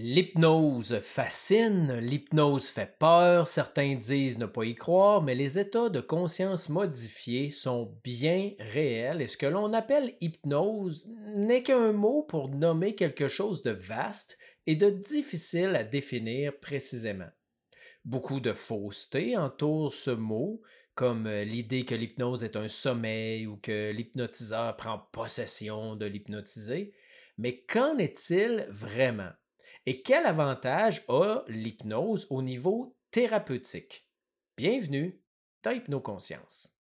L'hypnose fascine, l'hypnose fait peur, certains disent ne pas y croire, mais les états de conscience modifiés sont bien réels et ce que l'on appelle hypnose n'est qu'un mot pour nommer quelque chose de vaste et de difficile à définir précisément. Beaucoup de fausseté entourent ce mot, comme euh, l'idée que l'hypnose est un sommeil ou que l'hypnotiseur prend possession de l'hypnotisé. Mais qu'en est-il vraiment? Et quel avantage a l'hypnose au niveau thérapeutique? Bienvenue dans Hypnoconscience.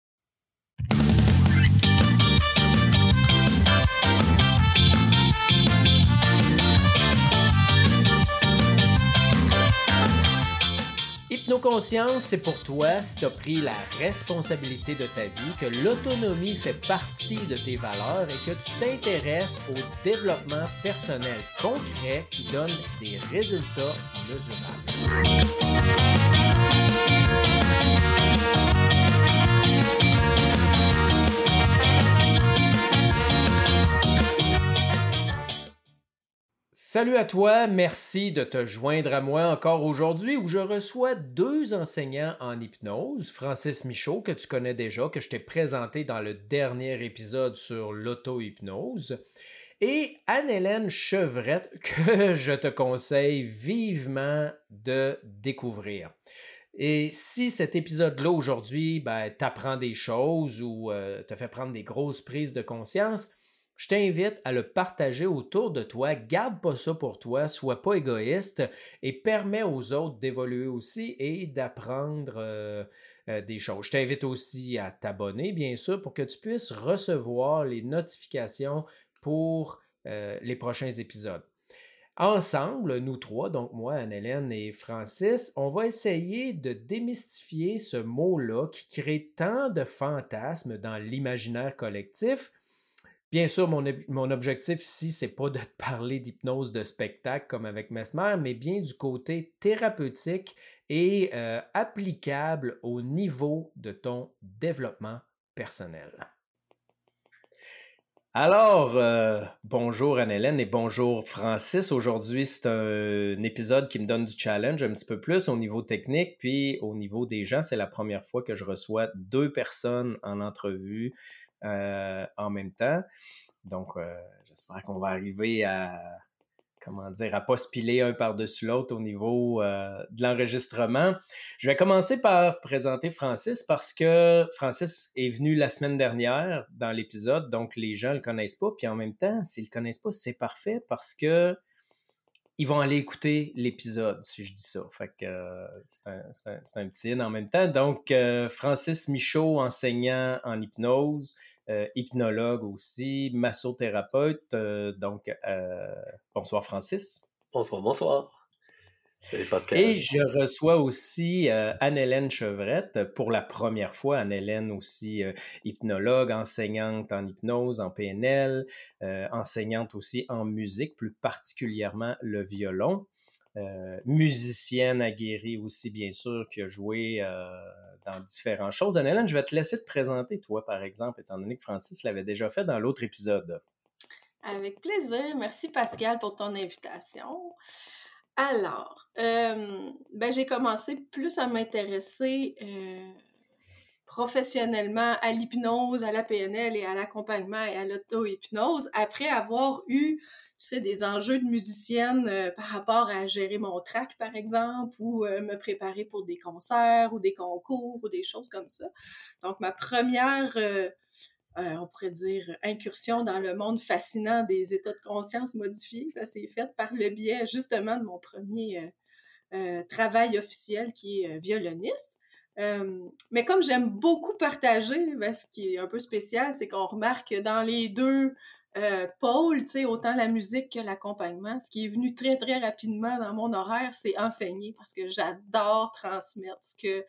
Hypnoconscience, c'est pour toi si tu as pris la responsabilité de ta vie, que l'autonomie fait partie de tes valeurs et que tu t'intéresses au développement personnel concret qui donne des résultats mesurables. Salut à toi, merci de te joindre à moi encore aujourd'hui où je reçois deux enseignants en hypnose, Francis Michaud que tu connais déjà, que je t'ai présenté dans le dernier épisode sur l'auto-hypnose, et Anne-Hélène Chevrette que je te conseille vivement de découvrir. Et si cet épisode-là aujourd'hui ben, t'apprend des choses ou euh, te fait prendre des grosses prises de conscience, je t'invite à le partager autour de toi. Garde pas ça pour toi, sois pas égoïste et permets aux autres d'évoluer aussi et d'apprendre euh, euh, des choses. Je t'invite aussi à t'abonner, bien sûr, pour que tu puisses recevoir les notifications pour euh, les prochains épisodes. Ensemble, nous trois, donc moi, Anne-Hélène et Francis, on va essayer de démystifier ce mot-là qui crée tant de fantasmes dans l'imaginaire collectif Bien sûr, mon, objectif ici, c'est pas de te parler d'hypnose de spectacle comme avec Mesmer, mais bien du côté thérapeutique et euh, applicable au niveau de ton développement personnel. Alors, euh, bonjour Anne-Hélène et bonjour Francis. Aujourd'hui, c'est un, épisode qui me donne du challenge un petit peu plus au niveau technique, puis au niveau des gens. C'est la première fois que je reçois deux personnes en entrevue en même temps. Donc, euh, j'espère qu'on va arriver à, comment dire, à pas se piler un par-dessus l'autre au niveau euh, de l'enregistrement. Je vais commencer par présenter Francis parce que Francis est venu la semaine dernière dans l'épisode, donc les gens ne le connaissent pas. Puis en même temps, s'ils ne le connaissent pas, c'est parfait parce que ils vont aller écouter l'épisode, si je dis ça. Fait que c'est un, un, petit en même temps. Donc, Francis Michaud, enseignant en hypnose, euh, hypnologue aussi, massothérapeute. Euh, donc, euh, bonsoir Francis. Bonsoir, bonsoir. Salut Pascal. Et je reçois aussi Anne-Hélène Chevrette pour la première fois. Anne-Hélène aussi hypnologue, enseignante en hypnose, en PNL, enseignante aussi en musique, plus particulièrement le violon. Euh, musicienne aguerrie aussi, bien sûr, qui a joué euh, dans différentes choses. Anne-Hélène, je vais te laisser te présenter, toi, par exemple, étant donné que Francis l'avait déjà fait dans l'autre épisode. Avec plaisir. Merci, Pascal, pour ton invitation. Alors, euh, ben, j'ai commencé plus à m'intéresser professionnellement à l'hypnose, à la PNL et à l'accompagnement et à l'auto-hypnose après avoir eu tu sais, des enjeux de musicienne euh, par rapport à gérer mon track, par exemple, ou euh, me préparer pour des concerts ou des concours ou des choses comme ça. Donc, ma première, euh, on pourrait dire, incursion dans le monde fascinant des états de conscience modifiés, ça s'est fait par le biais justement de mon premier travail officiel qui est violoniste. Mais comme j'aime beaucoup partager, ben, ce qui est un peu spécial, c'est qu'on remarque que dans les deux euh, sais, autant la musique que l'accompagnement, ce qui est venu très, très rapidement dans mon horaire, c'est enseigner parce que j'adore transmettre ce que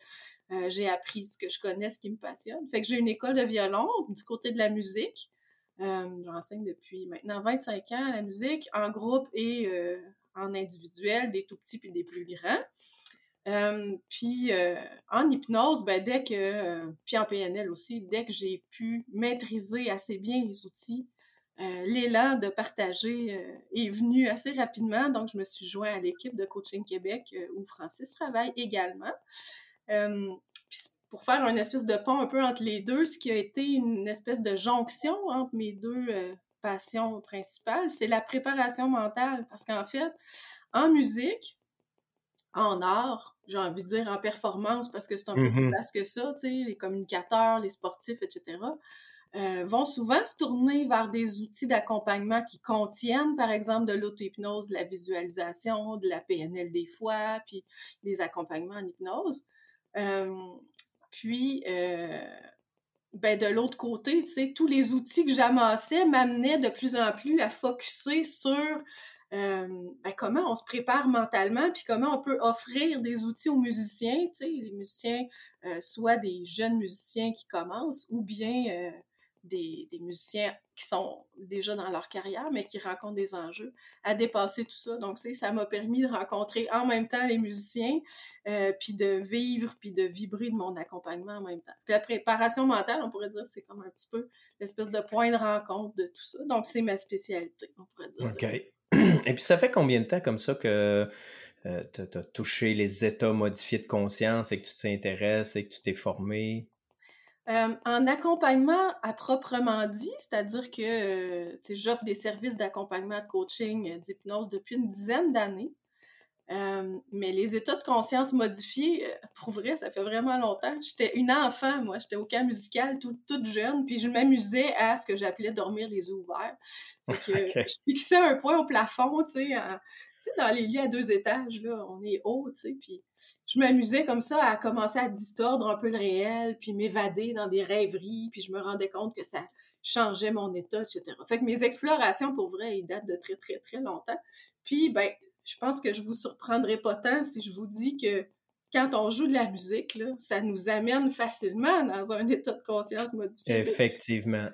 euh, j'ai appris, ce que je connais, ce qui me passionne. Fait que j'ai une école de violon du côté de la musique. Euh, J'enseigne depuis maintenant 25 ans la musique, en groupe et euh, en individuel, des tout petits puis des plus grands. Euh, puis en hypnose, ben, dès que, puis en PNL aussi, dès que j'ai pu maîtriser assez bien les outils l'élan de partager est venu assez rapidement. Donc, je me suis joint à l'équipe de Coaching Québec où Francis travaille également. pour faire une espèce de pont un peu entre les deux, ce qui a été une espèce de jonction entre mes deux passions principales, c'est la préparation mentale. Parce qu'en fait, en musique, en art, j'ai envie de dire en performance, parce que c'est un peu plus vaste que ça, tu sais, les communicateurs, les sportifs, etc., euh, vont souvent se tourner vers des outils d'accompagnement qui contiennent, par exemple, de l'auto-hypnose, de la visualisation, de la PNL des fois, puis des accompagnements en hypnose. Euh, puis, euh, ben de l'autre côté, tu sais, tous les outils que j'amassais m'amenaient de plus en plus à focuser sur ben, comment on se prépare mentalement, puis comment on peut offrir des outils aux musiciens, tu sais, les musiciens, euh, soit des jeunes musiciens qui commencent, ou bien euh, des, musiciens qui sont déjà dans leur carrière, mais qui rencontrent des enjeux, à dépasser tout ça. Donc, ça m'a permis de rencontrer en même temps les musiciens, euh, puis de vivre, puis de vibrer de mon accompagnement en même temps. la préparation mentale, on pourrait dire, c'est comme un petit peu l'espèce de point de rencontre de tout ça. Donc, c'est ma spécialité, on pourrait dire OK. Et puis, ça fait combien de temps comme ça que euh, tu as touché les états modifiés de conscience et que tu t'intéresses et que tu t'es formé? Euh, en accompagnement à proprement dit, c'est-à-dire que euh, j'offre des services d'accompagnement de coaching, d'hypnose depuis une dizaine d'années. Mais les états de conscience modifiés, pour vrai, ça fait vraiment longtemps. J'étais une enfant, moi. J'étais au camp musical toute jeune, puis je m'amusais à ce que j'appelais dormir les yeux ouverts. Fait que, Je fixais un point au plafond, tu sais, dans les lieux à deux étages, là, on est haut, tu sais, puis je m'amusais comme ça à commencer à distordre un peu le réel, puis m'évader dans des rêveries, puis je me rendais compte que ça changeait mon état, etc. Fait que mes explorations, pour vrai, ils datent de très, très, très longtemps. Puis, ben, je pense que je vous surprendrai pas tant si je vous dis que quand on joue de la musique, là, ça nous amène facilement dans un état de conscience modifié. Effectivement.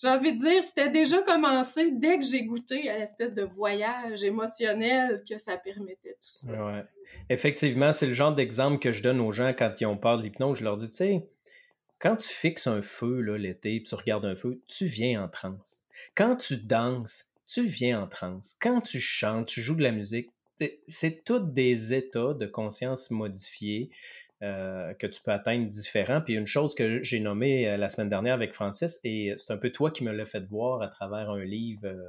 J'ai envie de dire, c'était déjà commencé dès que j'ai goûté à l'espèce de voyage émotionnel que ça permettait tout ça. Ouais. Effectivement, c'est le genre d'exemple que je donne aux gens quand ils ont peur de l'hypnose. Je leur dis, tu sais, quand tu fixes un feu l'été, tu regardes un feu, tu viens en transe. Quand tu danses, tu viens en transe. Quand tu chantes, tu joues de la musique, c'est tous des états de conscience modifiés euh, que tu peux atteindre différents. Puis une chose que j'ai nommée euh, la semaine dernière avec Francis, et c'est un peu toi qui me l'as fait voir à travers un livre euh,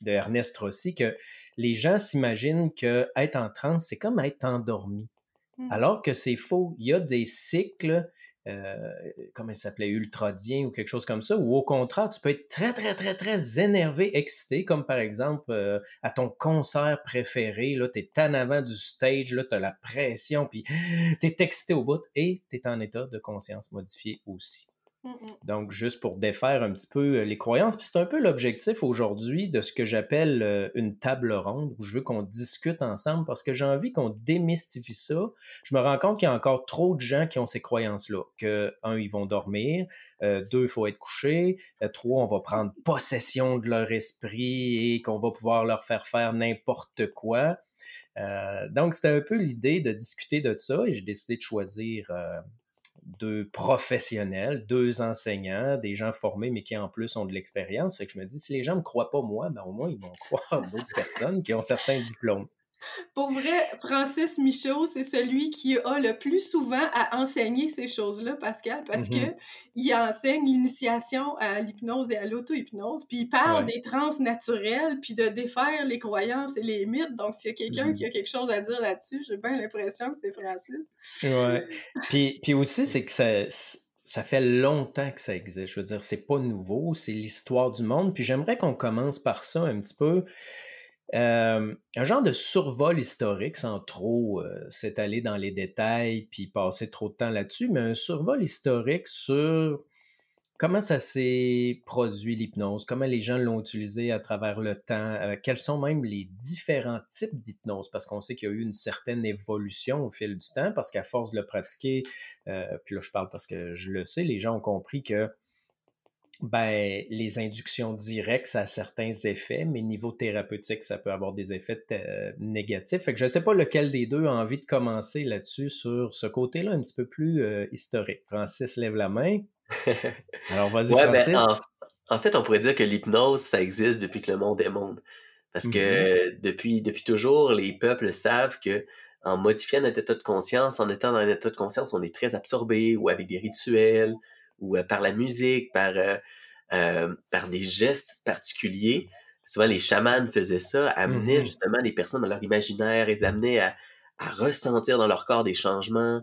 de Ernest Rossi, que les gens s'imaginent que être en transe, c'est comme être endormi. Mmh. Alors que c'est faux. Il y a des cycles euh, comment il s'appelait, ultradien ou quelque chose comme ça, ou au contraire, tu peux être très, très, très, très énervé, excité, comme par exemple euh, à ton concert préféré, là, tu es en avant du stage, là, tu as la pression, puis tu es excité au bout et tu es en état de conscience modifié aussi. Donc, juste pour défaire un petit peu euh, les croyances, puis c'est un peu l'objectif aujourd'hui de ce que j'appelle euh, une table ronde, où je veux qu'on discute ensemble parce que j'ai envie qu'on démystifie ça. Je me rends compte qu'il y a encore trop de gens qui ont ces croyances-là, que, un, ils vont dormir, euh, deux, il faut être couché, trois, on va prendre possession de leur esprit et qu'on va pouvoir leur faire faire n'importe quoi. donc, c'était un peu l'idée de discuter de ça et j'ai décidé de choisir deux professionnels, deux enseignants, des gens formés, mais qui en plus ont de l'expérience. Fait que je me dis, si les gens ne me croient pas moi, ben au moins ils vont croire d'autres personnes qui ont certains diplômes. Pour vrai, Francis Michaud, c'est celui qui a le plus souvent à enseigner ces choses-là, Pascal, parce qu'il mm-hmm. que il enseigne l'initiation à l'hypnose et à l'auto-hypnose, puis il parle des trans naturelles, puis de défaire les croyances et les mythes. Donc, s'il y a quelqu'un qui a mm-hmm. quelque chose à dire là-dessus, j'ai bien l'impression que c'est Francis. Ouais. puis, puis aussi, c'est que ça ça fait longtemps que ça existe. Je veux dire, c'est pas nouveau, c'est l'histoire du monde. Puis j'aimerais qu'on commence par ça un petit peu. Euh, un genre de survol historique, sans trop euh, s'étaler dans les détails puis passer trop de temps là-dessus, mais un survol historique sur comment ça s'est produit l'hypnose, comment les gens l'ont utilisé à travers le temps, euh, quels sont même les différents types d'hypnose, parce qu'on sait qu'il y a eu une certaine évolution au fil du temps, parce qu'à force de le pratiquer, puis là je parle parce que je le sais, les gens ont compris que ben, les inductions directes, ça a certains effets, mais niveau thérapeutique, ça peut avoir des effets euh, négatifs. Fait que je ne sais pas lequel des deux a envie de commencer là-dessus, sur ce côté-là un petit peu plus euh, historique. Francis lève la main. Alors, vas-y, ben, Francis. En fait, on pourrait dire que l'hypnose, ça existe depuis que le monde est monde. Parce que mm-hmm. depuis, depuis toujours, les peuples savent que en modifiant notre état de conscience, en étant dans un état de conscience, on est très absorbé ou avec des rituels ou euh, par la musique, par, euh, euh, par des gestes particuliers. Souvent, les chamans faisaient ça, amenaient mm-hmm. justement les personnes dans leur imaginaire, les amenaient à, à ressentir dans leur corps des changements.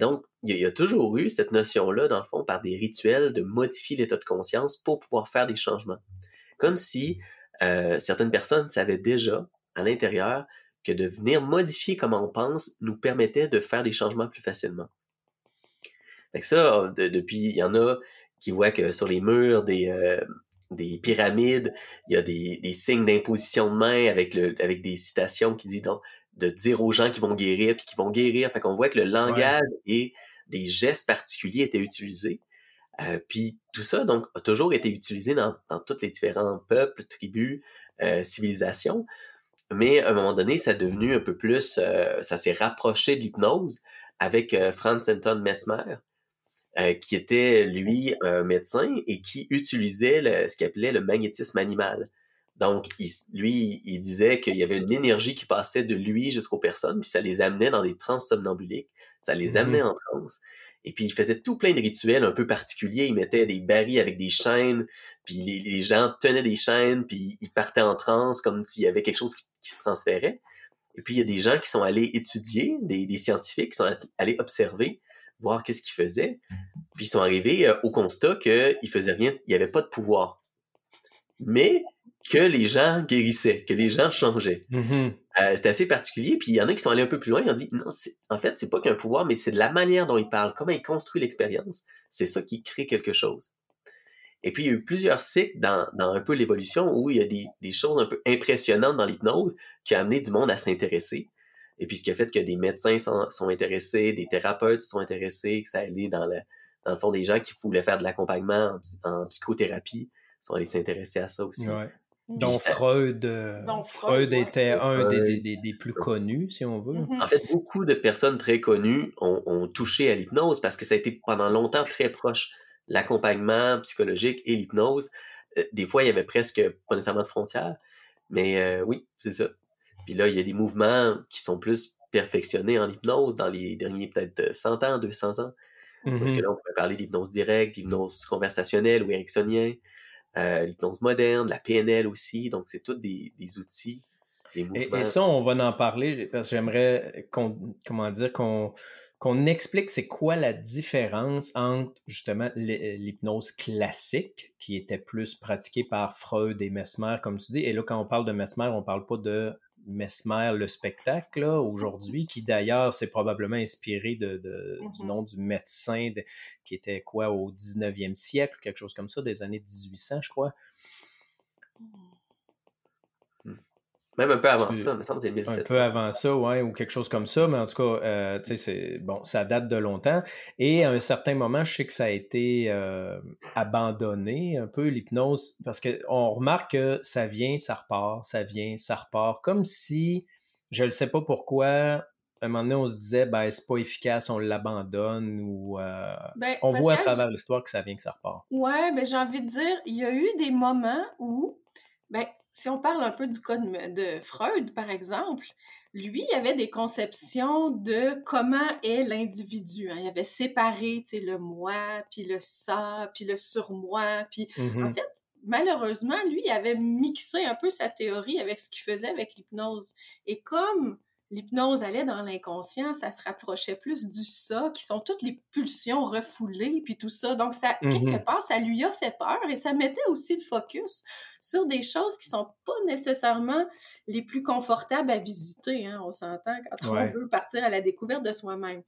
donc, il y, a toujours eu cette notion-là, dans le fond, par des rituels, de modifier l'état de conscience pour pouvoir faire des changements. Comme si certaines personnes savaient déjà, à l'intérieur, que de venir modifier comment on pense nous permettait de faire des changements plus facilement. Fait que ça, depuis, il y en a qui voient que sur les murs des, euh, des pyramides, il y a des, des signes d'imposition de main avec, le, avec des citations qui disent donc, de dire aux gens qui vont guérir puis qui vont guérir. Fait qu'on voit que le langage et des gestes particuliers étaient utilisés. Euh, puis tout ça, donc, a toujours été utilisé dans, dans tous les différents peuples, tribus, euh, civilisations. Mais à un moment donné, ça a devenu un peu plus, euh, ça s'est rapproché de l'hypnose avec euh, Franz Anton Mesmer, euh, qui était lui un médecin et qui utilisait ce qu'il appelait le magnétisme animal. Donc, lui, il disait qu'il y avait une énergie qui passait de lui jusqu'aux personnes, puis ça les amenait dans des trans somnambuliques, ça les amenait mmh en transe. Et puis, il faisait tout plein de rituels un peu particuliers. Il mettait des barils avec des chaînes, puis les, gens tenaient des chaînes, puis ils partaient en transe comme s'il y avait quelque chose qui, se transférait. Et puis, il y a des gens qui sont allés étudier, des, scientifiques qui sont allés observer, voir qu'est-ce qu'ils faisaient. Puis, ils sont arrivés euh, au constat qu'ils faisaient rien, il n'y avait pas de pouvoir. Mais que les gens guérissaient, que les gens changeaient. Euh, c'était assez particulier. Puis il y en a qui sont allés un peu plus loin. Ils ont dit non, en fait, c'est pas qu'un pouvoir, mais c'est de la manière dont il parle, comment il construit l'expérience. C'est ça qui crée quelque chose. Et puis il y a eu plusieurs cycles dans, dans un peu l'évolution où il y a des, des, choses un peu impressionnantes dans l'hypnose qui a amené du monde à s'intéresser. Et puis ce qui a fait que des médecins sont, sont intéressés, des thérapeutes sont intéressés, que ça allait dans le, dans le fond des gens qui voulaient faire de l'accompagnement en, psychothérapie sont allés s'intéresser à ça aussi. Donc Freud, euh, Freud, était un des, des, des, plus connus, si on veut. Mm-hmm. En fait, beaucoup de personnes très connues ont, ont touché à l'hypnose parce que ça a été pendant longtemps très proche. L'accompagnement psychologique et l'hypnose, euh, des fois, il y avait presque pas nécessairement de frontières. Mais euh, oui, c'est ça. Puis là, il y a des mouvements qui sont plus perfectionnés en hypnose dans les derniers peut-être 100 ans, 200 ans. Parce que mm-hmm. là, on pourrait parler d'hypnose directe, d'hypnose conversationnelle ou ericksonien. Euh, l'hypnose moderne, la PNL aussi. Donc, c'est tous des, outils, des mouvements. Et, ça, on va en parler parce que j'aimerais qu'on, comment dire, qu'on, qu'on explique c'est quoi la différence entre justement l'hypnose classique qui était plus pratiquée par Freud et Mesmer, comme tu dis. Et là, quand on parle de Mesmer, on parle pas de Mesmer, le spectacle, aujourd'hui, qui d'ailleurs s'est probablement inspiré de, du mmh nom du médecin qui était quoi au 19e siècle, quelque chose comme ça, des années 1800, je crois. Même un peu avant ça, me semble c'est 1700. Un peu avant ça, ouais, ou quelque chose comme ça, mais en tout cas, euh, tu sais, bon, ça date de longtemps. Et à un certain moment, je sais que ça a été euh, abandonné un peu, l'hypnose, parce qu'on remarque que ça vient, ça repart, ça vient, ça repart, comme si, je ne sais pas pourquoi, à un moment donné, on se disait, ben, c'est pas efficace, on l'abandonne, ou euh, ben, on voit à travers l'histoire que ça vient, que ça repart. Ouais, ben, j'ai envie de dire, il y a eu des moments où, ben, si on parle un peu du cas de, Freud, par exemple, lui, il avait des conceptions de comment est l'individu. Hein. Il avait séparé le moi, puis le ça, puis le surmoi. Puis en mmh fait, malheureusement, lui, il avait mixé un peu sa théorie avec ce qu'il faisait avec l'hypnose. Et comme l'hypnose allait dans l'inconscient, ça se rapprochait plus du ça, qui sont toutes les pulsions refoulées, puis tout ça. Donc, ça, quelque mmh part, ça lui a fait peur et ça mettait aussi le focus sur des choses qui sont pas nécessairement les plus confortables à visiter. Hein, on s'entend quand on veut partir à la découverte de soi-même.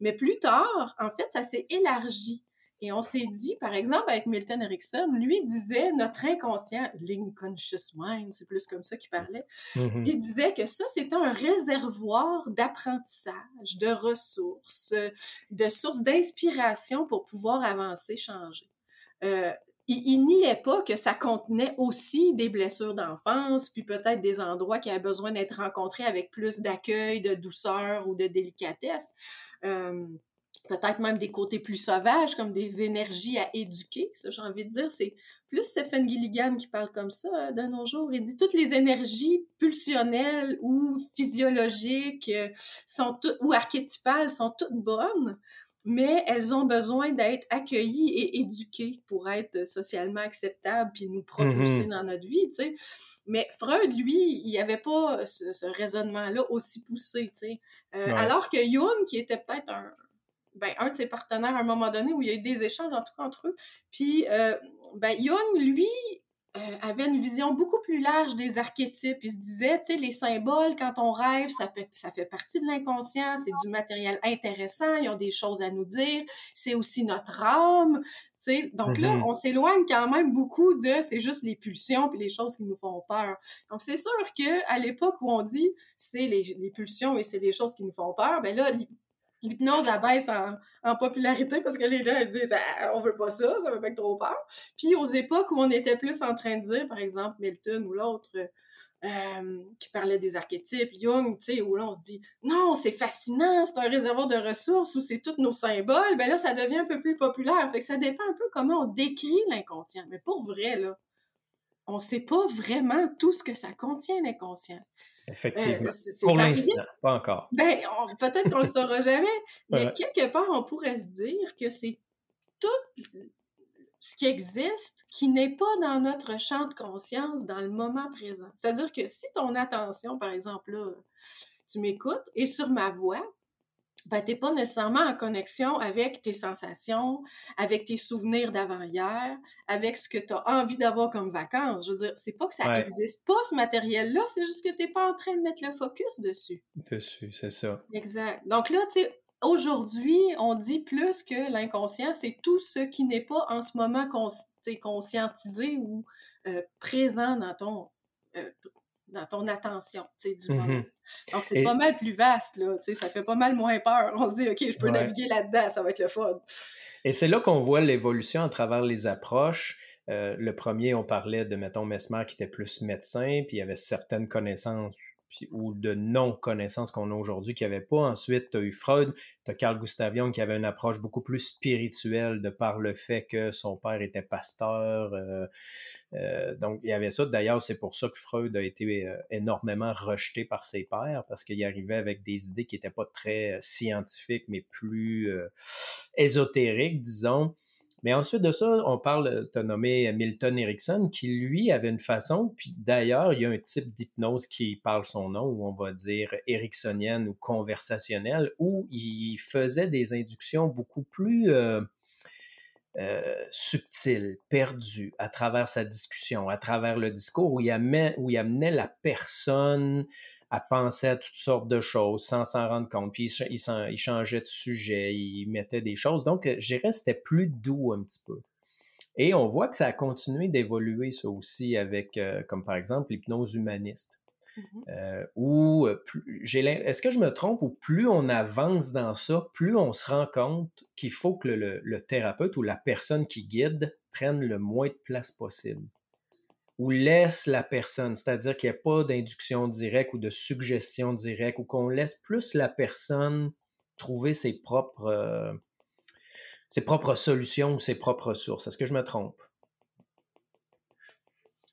Mais plus tard, en fait, ça s'est élargi. Et on s'est dit, par exemple, avec Milton Erickson, lui disait notre inconscient, l'inconscious mind, c'est plus comme ça qu'il parlait, mm-hmm. il disait que ça, c'était un réservoir d'apprentissage, de ressources, de sources d'inspiration pour pouvoir avancer, changer. Euh, il, il niait pas que ça contenait aussi des blessures d'enfance, puis peut-être des endroits qui avaient besoin d'être rencontrés avec plus d'accueil, de douceur ou de délicatesse. Euh, peut-être même des côtés plus sauvages, comme des énergies à éduquer. Ça, j'ai envie de dire, c'est plus Stephen Gilligan qui parle comme ça euh, de nos jours. Il dit toutes les énergies pulsionnelles ou physiologiques euh, sont toutes, ou archétypales sont toutes bonnes, mais elles ont besoin d'être accueillies et éduquées pour être socialement acceptables puis nous propulser mm-hmm. dans notre vie, tu sais. Mais Freud, lui, il n'y avait pas ce, raisonnement-là aussi poussé, tu sais. Euh, alors que Jung, qui était peut-être un, ben, un de ses partenaires à un moment donné où il y a eu des échanges en tout cas entre eux. Puis, euh, ben, Jung, lui, euh, avait une vision beaucoup plus large des archétypes. Il se disait, tu sais, les symboles, quand on rêve, ça fait, ça fait partie de l'inconscient, c'est du matériel intéressant, ils ont des choses à nous dire, c'est aussi notre âme, tu sais. Donc là, mm-hmm. on s'éloigne quand même beaucoup de, c'est juste les pulsions puis les choses qui nous font peur. Donc c'est sûr que à l'époque où on dit c'est les, les, pulsions et c'est les choses qui nous font peur, ben là, l'hypnose baisse en, en, popularité parce que les gens disent ah, on veut pas ça, ça me fait trop peur. Puis aux époques où on était plus en train de dire, par exemple, Milton ou l'autre euh, qui parlait des archétypes, Jung, tu sais, où là on se dit non, c'est fascinant, c'est un réservoir de ressources où c'est tous nos symboles, ben là ça devient un peu plus populaire. Fait que ça dépend un peu comment on décrit l'inconscient. Mais pour vrai, là, on sait pas vraiment tout ce que ça contient l'inconscient. Effectivement. Euh, Pour l'instant, pas encore. Ben, peut-être qu'on ne le saura jamais, mais quelque part, on pourrait se dire que c'est tout ce qui existe qui n'est pas dans notre champ de conscience dans le moment présent. C'est-à-dire que si ton attention, par exemple, là, tu m'écoutes, et sur ma voix, ben, tu n'es pas nécessairement en connexion avec tes sensations, avec tes souvenirs d'avant-hier, avec ce que tu as envie d'avoir comme vacances. Je veux dire, c'est pas que ça n'existe pas, ce matériel-là, c'est juste que tu n'es pas en train de mettre le focus dessus. Dessus, c'est ça. Exact. Donc là, tu sais, aujourd'hui, on dit plus que l'inconscient, c'est tout ce qui n'est pas en ce moment conscientisé ou euh, présent dans ton, euh, dans ton attention, tu sais, du moment. Mmh Donc, c'est pas mal plus vaste, là, tu sais, ça fait pas mal moins peur. On se dit, OK, je peux naviguer là-dedans, ça va être le fun. Et c'est là qu'on voit l'évolution à travers les approches. Euh, le premier, on parlait de, mettons, Mesmer qui était plus médecin, puis il y avait certaines connaissances ou de non-connaissances qu'on a aujourd'hui qu'il n'y avait pas. Ensuite, tu as eu Freud, tu as Carl Gustav qui avait une approche beaucoup plus spirituelle de par le fait que son père était pasteur. Euh, euh, donc, il y avait ça. D'ailleurs, c'est pour ça que Freud a été euh, énormément rejeté par ses pairs parce qu'il arrivait avec des idées qui n'étaient pas très scientifiques, mais plus ésotériques, disons. Mais ensuite de ça, on parle, tu as nommé Milton Erickson, qui lui avait une façon, puis d'ailleurs, il y a un type d'hypnose qui parle son nom, où on va dire ericksonienne ou conversationnelle, où il faisait des inductions beaucoup plus euh, euh, subtiles, perdues, à travers sa discussion, à travers le discours, où il, où il amenait la personne à penser à toutes sortes de choses sans s'en rendre compte. Puis il, changeait de sujet, il mettait des choses. Donc, euh, je dirais c'était plus doux un petit peu. Et on voit que ça a continué d'évoluer, ça aussi, avec, euh, comme par exemple, l'hypnose humaniste. Mmh euh, est-ce que je me trompe ou plus on avance dans ça, plus on se rend compte qu'il faut que le, thérapeute ou la personne qui guide prenne le moins de place possible? Ou laisse la personne, c'est-à-dire qu'il n'y a pas d'induction directe ou de suggestion directe, ou qu'on laisse plus la personne trouver ses propres, euh, ses propres solutions ou ses propres sources. Est-ce que je me trompe?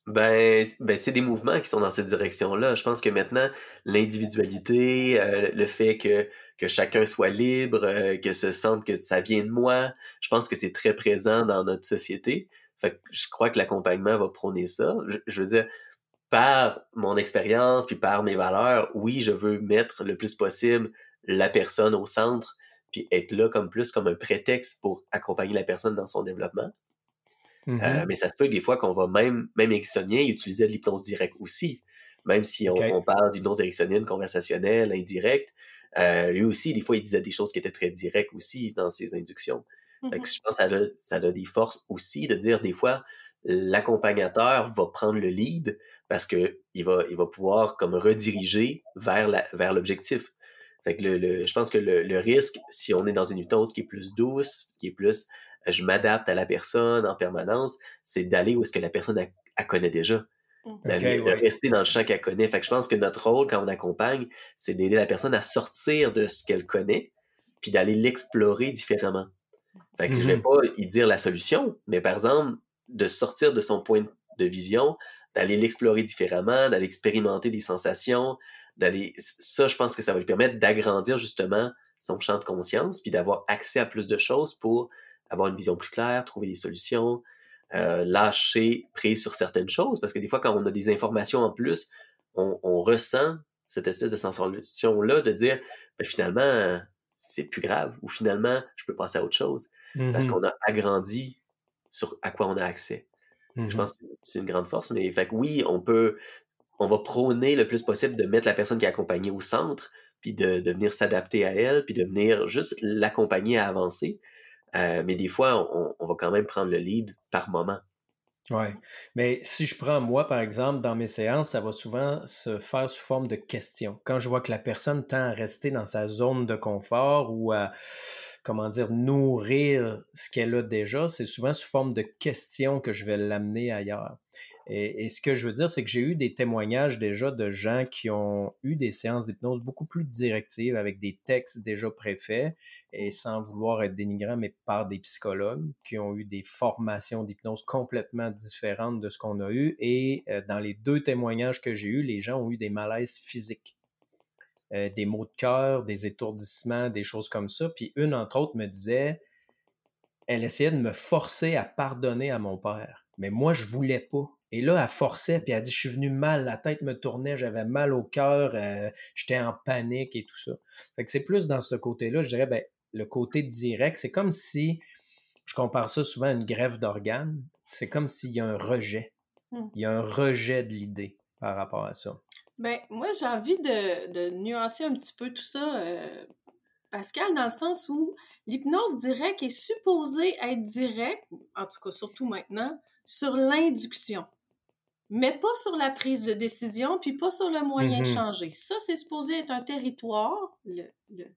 Ben, ben c'est des mouvements qui sont dans cette direction-là. Je pense que maintenant, l'individualité, euh, le fait que, que chacun soit libre, euh, que se sente que ça vient de moi, je pense que c'est très présent dans notre société. Fait je crois que l'accompagnement va prôner ça. Je, veux dire, par mon expérience puis par mes valeurs, oui, je veux mettre le plus possible la personne au centre puis être là comme plus comme un prétexte pour accompagner la personne dans son développement. Euh, mm-hmm. mais ça se peut des fois qu'on va même, même ericksonien utiliser de l'hypnose directe aussi. Même si on, parle d'hypnose ericksonienne conversationnelle, indirecte, euh, lui aussi, des fois, il disait des choses qui étaient très directes aussi dans ses inductions. Mmh je pense que ça a, des forces aussi de dire des fois, l'accompagnateur va prendre le lead parce que il va, il va pouvoir comme rediriger vers la, vers l'objectif. Fait que le, je pense que le, risque, si on est dans une hypnose qui est plus douce, qui est plus je m'adapte à la personne en permanence, c'est d'aller où est-ce que la personne elle, connaît déjà. Mmh. D'aller rester dans le champ qu'elle connaît. Fait que je pense que notre rôle quand on accompagne, c'est d'aider la personne à sortir de ce qu'elle connaît puis d'aller l'explorer différemment. Fait que je vais Mhm. pas y dire la solution, mais par exemple, de sortir de son point de vision, d'aller l'explorer différemment, d'aller expérimenter des sensations, d'aller. Ça, je pense que ça va lui permettre d'agrandir justement son champ de conscience, puis d'avoir accès à plus de choses pour avoir une vision plus claire, trouver des solutions, euh, lâcher prise sur certaines choses, parce que des fois, quand on a des informations en plus, on, on ressent cette espèce de sensation-là de dire, ben, finalement, c'est plus grave, ou finalement, je peux passer à autre chose, parce Mhm. qu'on a agrandi sur à quoi on a accès. Je Mhm. pense que c'est une grande force, mais fait que oui, on peut, on va prôner le plus possible de mettre la personne qui est accompagnée au centre, puis de, de venir s'adapter à elle, puis de venir juste l'accompagner à avancer. Euh, mais des fois, on, on va quand même prendre le lead par moment. Oui. Mais si je prends moi, par exemple, dans mes séances, ça va souvent se faire sous forme de questions. Quand je vois que la personne tend à rester dans sa zone de confort ou à, comment dire, nourrir ce qu'elle a déjà, c'est souvent sous forme de questions que je vais l'amener ailleurs. Et, ce que je veux dire, c'est que j'ai eu des témoignages déjà de gens qui ont eu des séances d'hypnose beaucoup plus directives avec des textes déjà préfaits et sans vouloir être dénigrant, mais par des psychologues qui ont eu des formations d'hypnose complètement différentes de ce qu'on a eu. Et euh, dans les deux témoignages que j'ai eus, les gens ont eu des malaises physiques. Euh, des maux de cœur, des étourdissements, des choses comme ça. Puis une, entre autres, me disait, elle essayait de me forcer à pardonner à mon père. Mais moi, je voulais pas. Et là, elle forçait, puis elle dit, je suis venu mal, la tête me tournait, j'avais mal au cœur, euh, j'étais en panique et tout ça. Fait que c'est plus dans ce côté-là, je dirais, ben, le côté direct, c'est comme si, je compare ça souvent à une grève d'organes, c'est comme s'il y a un rejet. Hmm. Il y a un rejet de l'idée par rapport à ça. Ben, moi, j'ai envie de, de nuancer un petit peu tout ça, euh, Pascal, dans le sens où l'hypnose directe est supposée être directe, en tout cas surtout maintenant, sur l'induction. Mais pas sur la prise de décision, puis pas sur le moyen de Mhm. changer. Ça, c'est supposé être un territoire, le- le-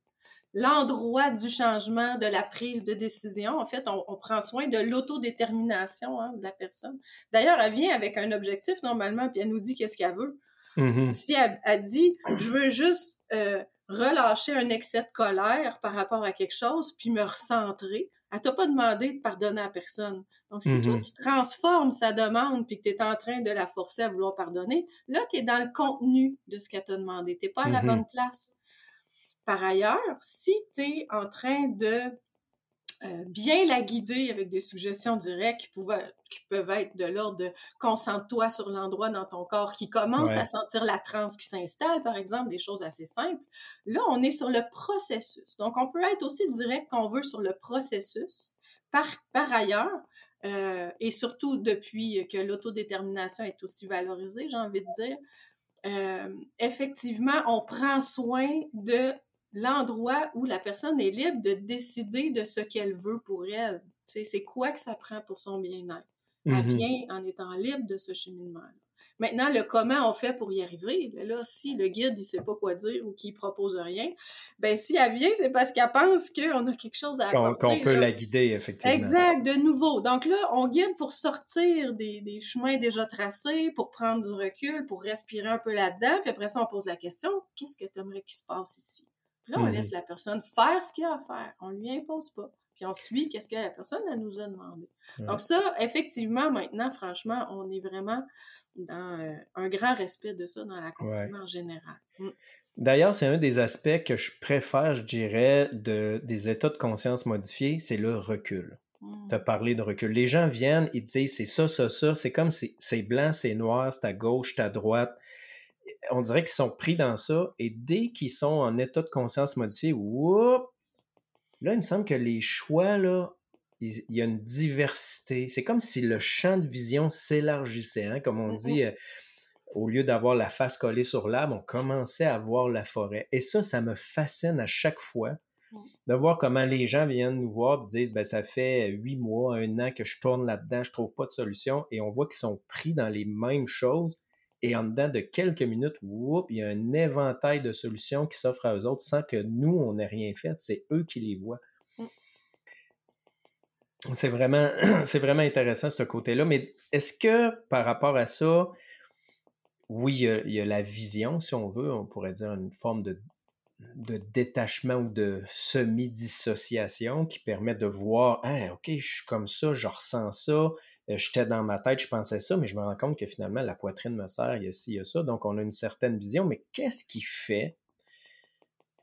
l'endroit du changement, de la prise de décision. En fait, on, on prend soin de l'autodétermination hein, de la personne. D'ailleurs, elle vient avec un objectif normalement, puis elle nous dit qu'est-ce qu'elle veut. Mhm. Si elle, elle dit, je veux juste euh, relâcher un excès de colère par rapport à quelque chose, puis me recentrer, elle t'a pas demandé de pardonner à personne. Donc, si toi, tu transformes sa demande, puis que tu es en train de la forcer à vouloir pardonner, là, tu es dans le contenu de ce qu'elle t'a demandé. Tu pas à la Mhm. bonne place. Par ailleurs, si tu es en train de euh, bien la guider avec des suggestions directes qui, pouvaient, qui peuvent être de l'ordre de concentre-toi sur l'endroit dans ton corps qui commence Ouais. à sentir la transe qui s'installe, par exemple, des choses assez simples. Là, on est sur le processus. Donc, on peut être aussi direct qu'on veut sur le processus. Par, par ailleurs, euh, et surtout depuis que l'autodétermination est aussi valorisée, j'ai envie de dire, euh, effectivement, on prend soin de l'endroit où la personne est libre de décider de ce qu'elle veut pour elle. C'est quoi que ça prend pour son bien-être? Elle Mhm. vient en étant libre de ce cheminement-là. Maintenant, le comment on fait pour y arriver, là, si le guide il sait pas quoi dire ou qu'il propose rien, ben si elle vient, c'est parce qu'elle pense qu'on a quelque chose à apporter. qu'on peut là. la guider, effectivement. Exact, de nouveau. Donc là, on guide pour sortir des, des chemins déjà tracés, pour prendre du recul, pour respirer un peu là-dedans, puis après ça, on pose la question, qu'est-ce que tu aimerais qu'il se passe ici? Puis là, on Mhm. laisse la personne faire ce qu'il a à faire. On lui impose pas. Puis on suit qu'est-ce que la personne elle nous a demandé. Ouais. Donc ça, effectivement, maintenant, franchement, on est vraiment dans euh, un grand respect de ça dans l'accompagnement en général. Mm. D'ailleurs, c'est un des aspects que je préfère, je dirais, de, des états de conscience modifiés, c'est le recul. Mm. Tu as parlé de recul. Les gens viennent, ils disent c'est ça, ça, ça. C'est comme c'est c'est blanc, c'est noir, c'est à gauche, c'est à droite. On dirait qu'ils sont pris dans ça. Et dès qu'ils sont en état de conscience modifié, whoop, là, il me semble que les choix, là, il il y a une diversité. C'est comme si le champ de vision s'élargissait, hein, comme on Mhm. dit. euh, au lieu d'avoir la face collée sur l'arbre, on commençait à voir la forêt. Et ça, ça me fascine à chaque fois de voir comment les gens viennent nous voir et disent ben, ça fait huit mois, un an que je tourne là-dedans, je trouve pas de solution. Et on voit qu'ils sont pris dans les mêmes choses. Et en dedans de quelques minutes, whoop, il y a un éventail de solutions qui s'offrent à eux autres sans que nous, on n'ait rien fait. C'est eux qui les voient. Mm. C'est vraiment, c'est vraiment intéressant ce côté-là. Mais est-ce que par rapport à ça, oui, il y, a, il y a la vision, si on veut, on pourrait dire une forme de de détachement ou de semi-dissociation qui permet de voir, ah, OK, je suis comme ça, je ressens ça, j'étais dans ma tête, je pensais ça, mais je me rends compte que finalement, la poitrine me sert, il y a ci, il y a ça. Donc, on a une certaine vision, mais qu'est-ce qui fait,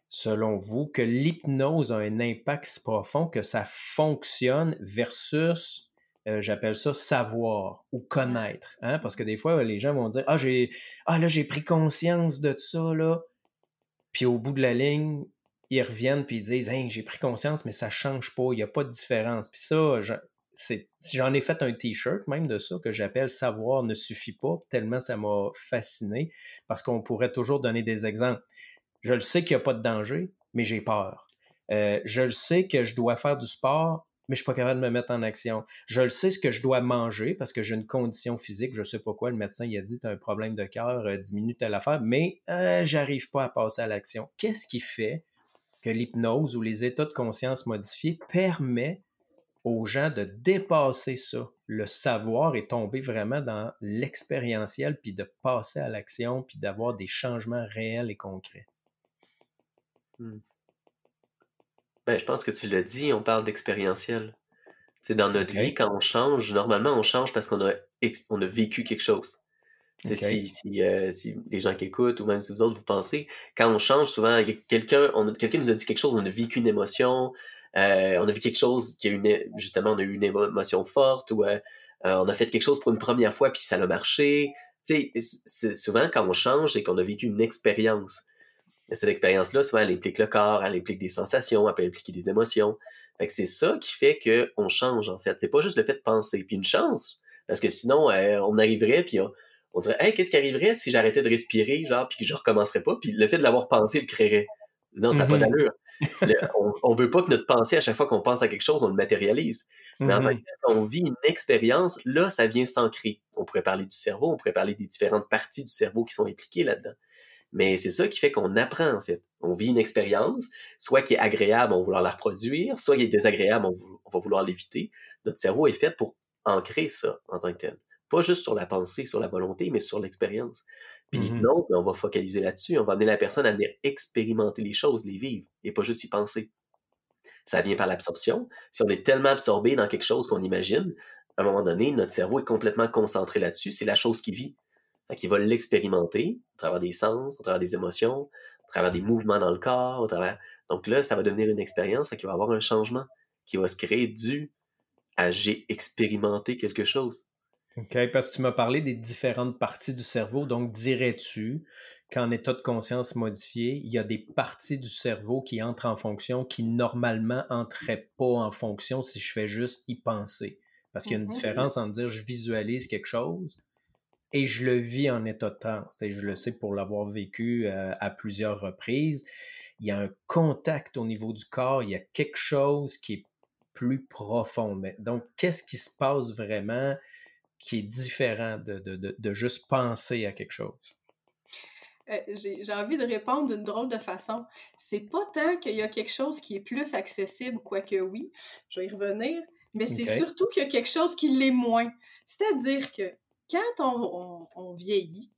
selon vous, que l'hypnose a un impact si profond, que ça fonctionne versus euh, j'appelle ça savoir ou connaître. Hein? Parce que des fois, les gens vont dire Ah, j'ai ah, là, j'ai pris conscience de ça, là. Puis au bout de la ligne, ils reviennent puis ils disent hey, j'ai pris conscience, mais ça change pas, il n'y a pas de différence. Puis ça, j'en ai fait un t-shirt même de ça que j'appelle Savoir ne suffit pas, tellement ça m'a fasciné, parce qu'on pourrait toujours donner des exemples. Je le sais qu'il n'y a pas de danger, mais j'ai peur. Euh, je le sais que je dois faire du sport, mais je suis pas capable de me mettre en action. Je le sais ce que je dois manger parce que j'ai une condition physique, je sais pas quoi, le médecin il a dit tu as un problème de cœur, euh, diminue telle affaire, mais euh, j'arrive pas à passer à l'action. Qu'est-ce qui fait que l'hypnose ou les états de conscience modifiés permet aux gens de dépasser ça, le savoir et tomber vraiment dans l'expérientiel, puis de passer à l'action, puis d'avoir des changements réels et concrets. Hmm. Ben, je pense que tu l'as dit, on parle d'expérientiel. C'est dans notre vie, quand on change, normalement, on change parce qu'on a, on a vécu quelque chose. Si, si, euh, si, les gens qui écoutent, ou même si vous autres, vous pensez, quand on change, souvent, quelqu'un quelqu'un nous a dit quelque chose, on a vécu une émotion, euh, on a vu quelque chose qui a une, justement, on a eu une émotion forte, ou euh, on a fait quelque chose pour une première fois, puis ça a marché. Tu sais, souvent, quand on change, et qu'on a vécu une expérience cette expérience-là, souvent, elle implique le corps, elle implique des sensations, elle peut impliquer des émotions. Fait que c'est ça qui fait qu'on change, en fait. C'est pas juste le fait de penser. Puis une chance, parce que sinon, euh, on arriverait, puis on, dirait, hey, qu'est-ce qui arriverait si j'arrêtais de respirer, genre, puis que je recommencerais pas, puis le fait de l'avoir pensé le créerait. Non, ça n'a pas mm-hmm. d'allure. on, on veut pas que notre pensée, à chaque fois qu'on pense à quelque chose, on le matérialise. Mais en mm-hmm. quand on vit une expérience, là, ça vient s'ancrer. On pourrait parler du cerveau, on pourrait parler des différentes parties du cerveau qui sont impliquées là-dedans. Mais c'est ça qui fait qu'on apprend, en fait. On vit une expérience, soit qui est agréable, on va vouloir la reproduire, soit qui est désagréable, on, va vouloir l'éviter. Notre cerveau est fait pour ancrer ça en tant que tel. Pas juste sur la pensée, sur la volonté, mais sur l'expérience. Puis mmh ben, on va focaliser là-dessus. On va amener la personne à venir expérimenter les choses, les vivre, et pas juste y penser. Ça vient par l'absorption. Si on est tellement absorbé dans quelque chose qu'on imagine, à un moment donné, notre cerveau est complètement concentré là-dessus. C'est la chose qui vit. Fait qu'il va l'expérimenter à travers des sens, à travers des émotions, à travers des mouvements dans le corps, au travers... Donc là, ça va devenir une expérience, fait qu'il va y avoir un changement qui va se créer dû à j'ai expérimenté quelque chose. OK, parce que tu m'as parlé des différentes parties du cerveau, donc dirais-tu qu'en état de conscience modifié, il y a des parties du cerveau qui entrent en fonction qui normalement n'entraient pas en fonction si je fais juste y penser? Parce qu'il y a une mm-hmm. différence entre dire je visualise quelque chose et je le vis en état de transe. Je le sais pour l'avoir vécu euh, à plusieurs reprises. Il y a un contact au niveau du corps, il y a quelque chose qui est plus profond. Donc, qu'est-ce qui se passe vraiment qui est différent de, juste penser à quelque chose? Euh, j'ai envie de répondre d'une drôle de façon. C'est pas tant qu'il y a quelque chose qui est plus accessible, quoique oui, je vais y revenir, mais c'est surtout qu'il y a quelque chose qui l'est moins. C'est-à-dire que quand on, vieillit,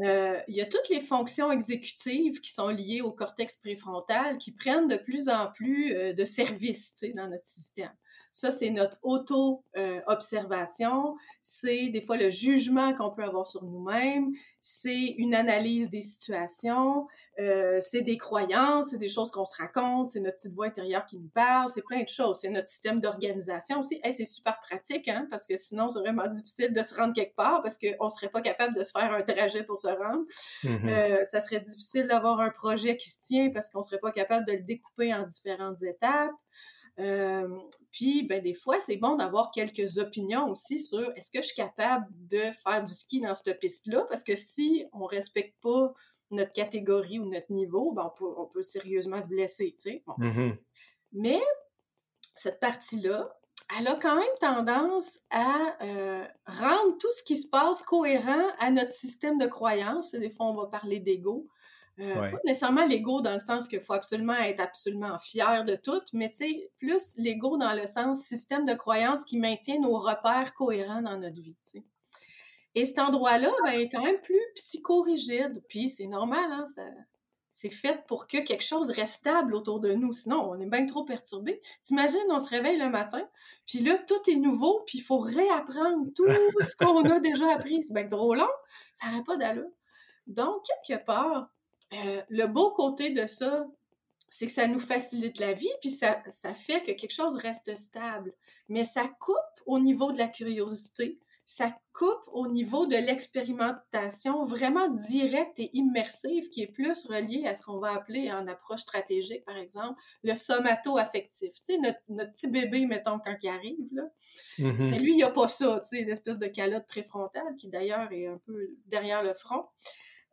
euh, il y a toutes les fonctions exécutives qui sont liées au cortex préfrontal qui prennent de plus en plus euh, de service dans notre système. Ça, c'est notre auto-observation, c'est des fois le jugement qu'on peut avoir sur nous-mêmes, c'est une analyse des situations, euh, c'est des croyances, c'est des choses qu'on se raconte, c'est notre petite voix intérieure qui nous parle, c'est plein de choses. C'est notre système d'organisation aussi. c'est super pratique, hein, parce que sinon, c'est vraiment difficile de se rendre quelque part parce qu'on ne serait pas capable de se faire un trajet pour se rendre. Euh, ça serait difficile d'avoir un projet qui se tient parce qu'on ne serait pas capable de le découper en différentes étapes. Euh, puis, ben, des fois, c'est bon d'avoir quelques opinions aussi sur est-ce que je suis capable de faire du ski dans cette piste-là? Parce que si on ne respecte pas notre catégorie ou notre niveau, ben, on, peut, sérieusement se blesser, tu sais. Mm-hmm. Mais cette partie-là, elle a quand même tendance à euh, rendre tout ce qui se passe cohérent à notre système de croyance. Des fois, on va parler d'ego. Euh, pas nécessairement l'ego dans le sens qu'il faut absolument être absolument fier de tout, mais tu sais, plus l'ego dans le sens système de croyance qui maintient nos repères cohérents dans notre vie. Et cet endroit-là ben, est quand même plus psychorigide, puis c'est normal, hein, ça, c'est fait pour que quelque chose reste stable autour de nous. Sinon, on est bien trop perturbé. T'imagines, on se réveille le matin, puis là, tout est nouveau, puis il faut réapprendre tout ce qu'on a déjà appris. C'est bien trop long. Ça n'aurait pas d'allure. Donc, quelque part, euh, le beau côté de ça, c'est que ça nous facilite la vie, puis ça, ça fait que quelque chose reste stable. Mais ça coupe au niveau de la curiosité, ça coupe au niveau de l'expérimentation vraiment directe et immersive qui est plus reliée à ce qu'on va appeler en approche stratégique, par exemple, le somato-affectif. Tu sais, notre, petit bébé, mettons, quand il arrive, là, mm-hmm. mais lui, il n'y a pas ça, tu sais, une espèce de calotte préfrontale qui d'ailleurs est un peu derrière le front.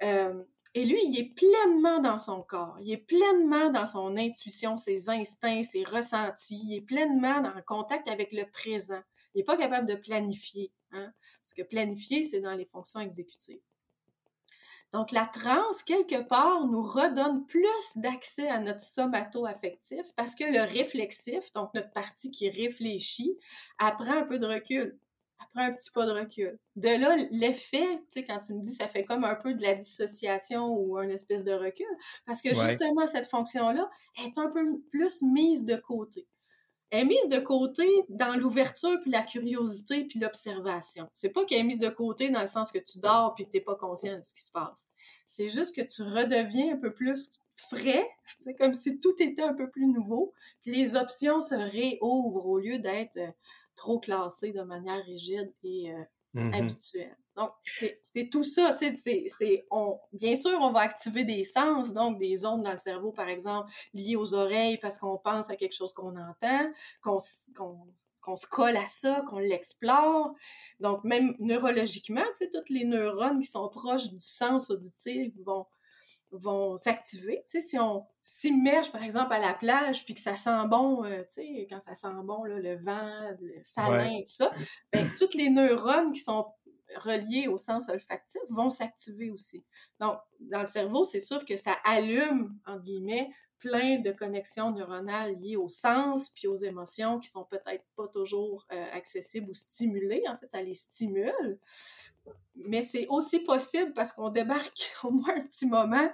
Euh, et lui, il est pleinement dans son corps, il est pleinement dans son intuition, ses instincts, ses ressentis, il est pleinement le contact avec le présent. Il n'est pas capable de planifier, hein? parce que planifier, c'est dans les fonctions exécutives. Donc, la transe, quelque part, nous redonne plus d'accès à notre somato-affectif parce que le réflexif, donc notre partie qui réfléchit, apprend un peu de recul après un petit pas de recul. De là, l'effet, tu sais, quand tu me dis ça fait comme un peu de la dissociation ou un espèce de recul, parce que justement, cette fonction-là est un peu plus mise de côté. Elle est mise de côté dans l'ouverture, puis la curiosité, puis l'observation. C'est pas qu'elle est mise de côté dans le sens que tu dors puis que tu n'es pas conscient de ce qui se passe. C'est juste que tu redeviens un peu plus frais, c'est comme si tout était un peu plus nouveau, puis les options se réouvrent au lieu d'être euh, trop classé de manière rigide et euh, mmh habituelle. Donc, c'est tout ça, tu sais, c'est, on, bien sûr, on va activer des sens, donc des zones dans le cerveau, par exemple, liées aux oreilles parce qu'on pense à quelque chose qu'on entend, qu'on, qu'on se colle à ça, qu'on l'explore. Donc, même neurologiquement, tu sais, toutes les neurones qui sont proches du sens auditif vont, vont s'activer. Tu sais, si on s'immerge, par exemple, à la plage, puis que ça sent bon, euh, tu sais, quand ça sent bon, là, le vent, le salin, tout ça, bien, toutes les neurones qui sont reliés au sens olfactif vont s'activer aussi. Donc, dans le cerveau, c'est sûr que ça allume, en guillemets, plein de connexions neuronales liées au sens puis aux émotions qui sont peut-être pas toujours euh, accessibles ou stimulées. En fait, ça les stimule mais c'est aussi possible parce qu'on débarque au moins un petit moment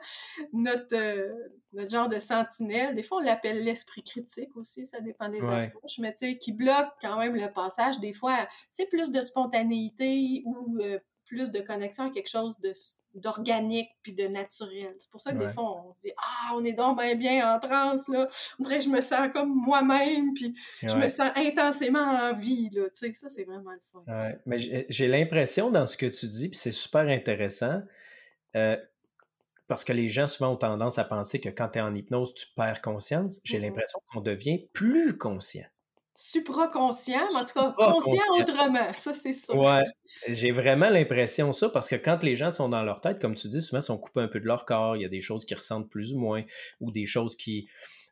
notre, euh, notre genre de sentinelle. Des fois, on l'appelle l'esprit critique aussi, ça dépend des approches, mais tu sais, qui bloque quand même le passage. Des fois, tu sais, plus de spontanéité ou euh, plus de connexion à quelque chose d'organique puis de naturel. C'est pour ça que des fois, on se dit Ah, on est donc bien, bien en transe, là. On dirait que je me sens comme moi-même, puis je me sens intensément en vie, là. Tu sais, ça, c'est vraiment le fun. Mais j'ai l'impression dans ce que tu dis, puis c'est super intéressant, euh, parce que les gens souvent ont tendance à penser que quand tu es en hypnose, tu perds conscience. J'ai mm-hmm. l'impression qu'on devient plus conscient supraconscient, mais en tout cas, conscient autrement. Ça, c'est ça. Ouais, j'ai vraiment l'impression ça parce que quand les gens sont dans leur tête, comme tu dis, souvent, ils sont coupés un peu de leur corps. Il y a des choses qui ressentent plus ou moins ou des choses qui,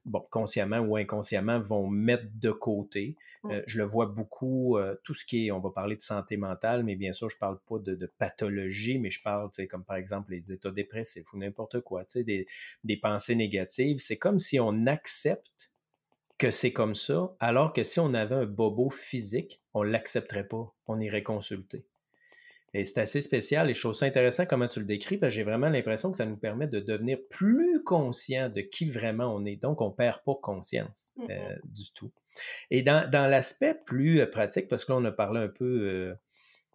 bon, consciemment ou inconsciemment, vont mettre de côté. Euh, je le vois beaucoup, euh, tout ce qui est, on va parler de santé mentale, mais bien sûr, je parle pas de, pathologie, mais je parle, comme par exemple les états dépressifs ou n'importe quoi, des, des pensées négatives. C'est comme si on accepte que c'est comme ça, alors que si on avait un bobo physique, on ne l'accepterait pas, on irait consulter. Et c'est assez spécial et je trouve ça intéressant comment tu le décris, parce que j'ai vraiment l'impression que ça nous permet de devenir plus conscient de qui vraiment on est. Donc, on ne perd pas conscience euh, du tout. Et dans, l'aspect plus euh, pratique, parce que là, on a parlé un peu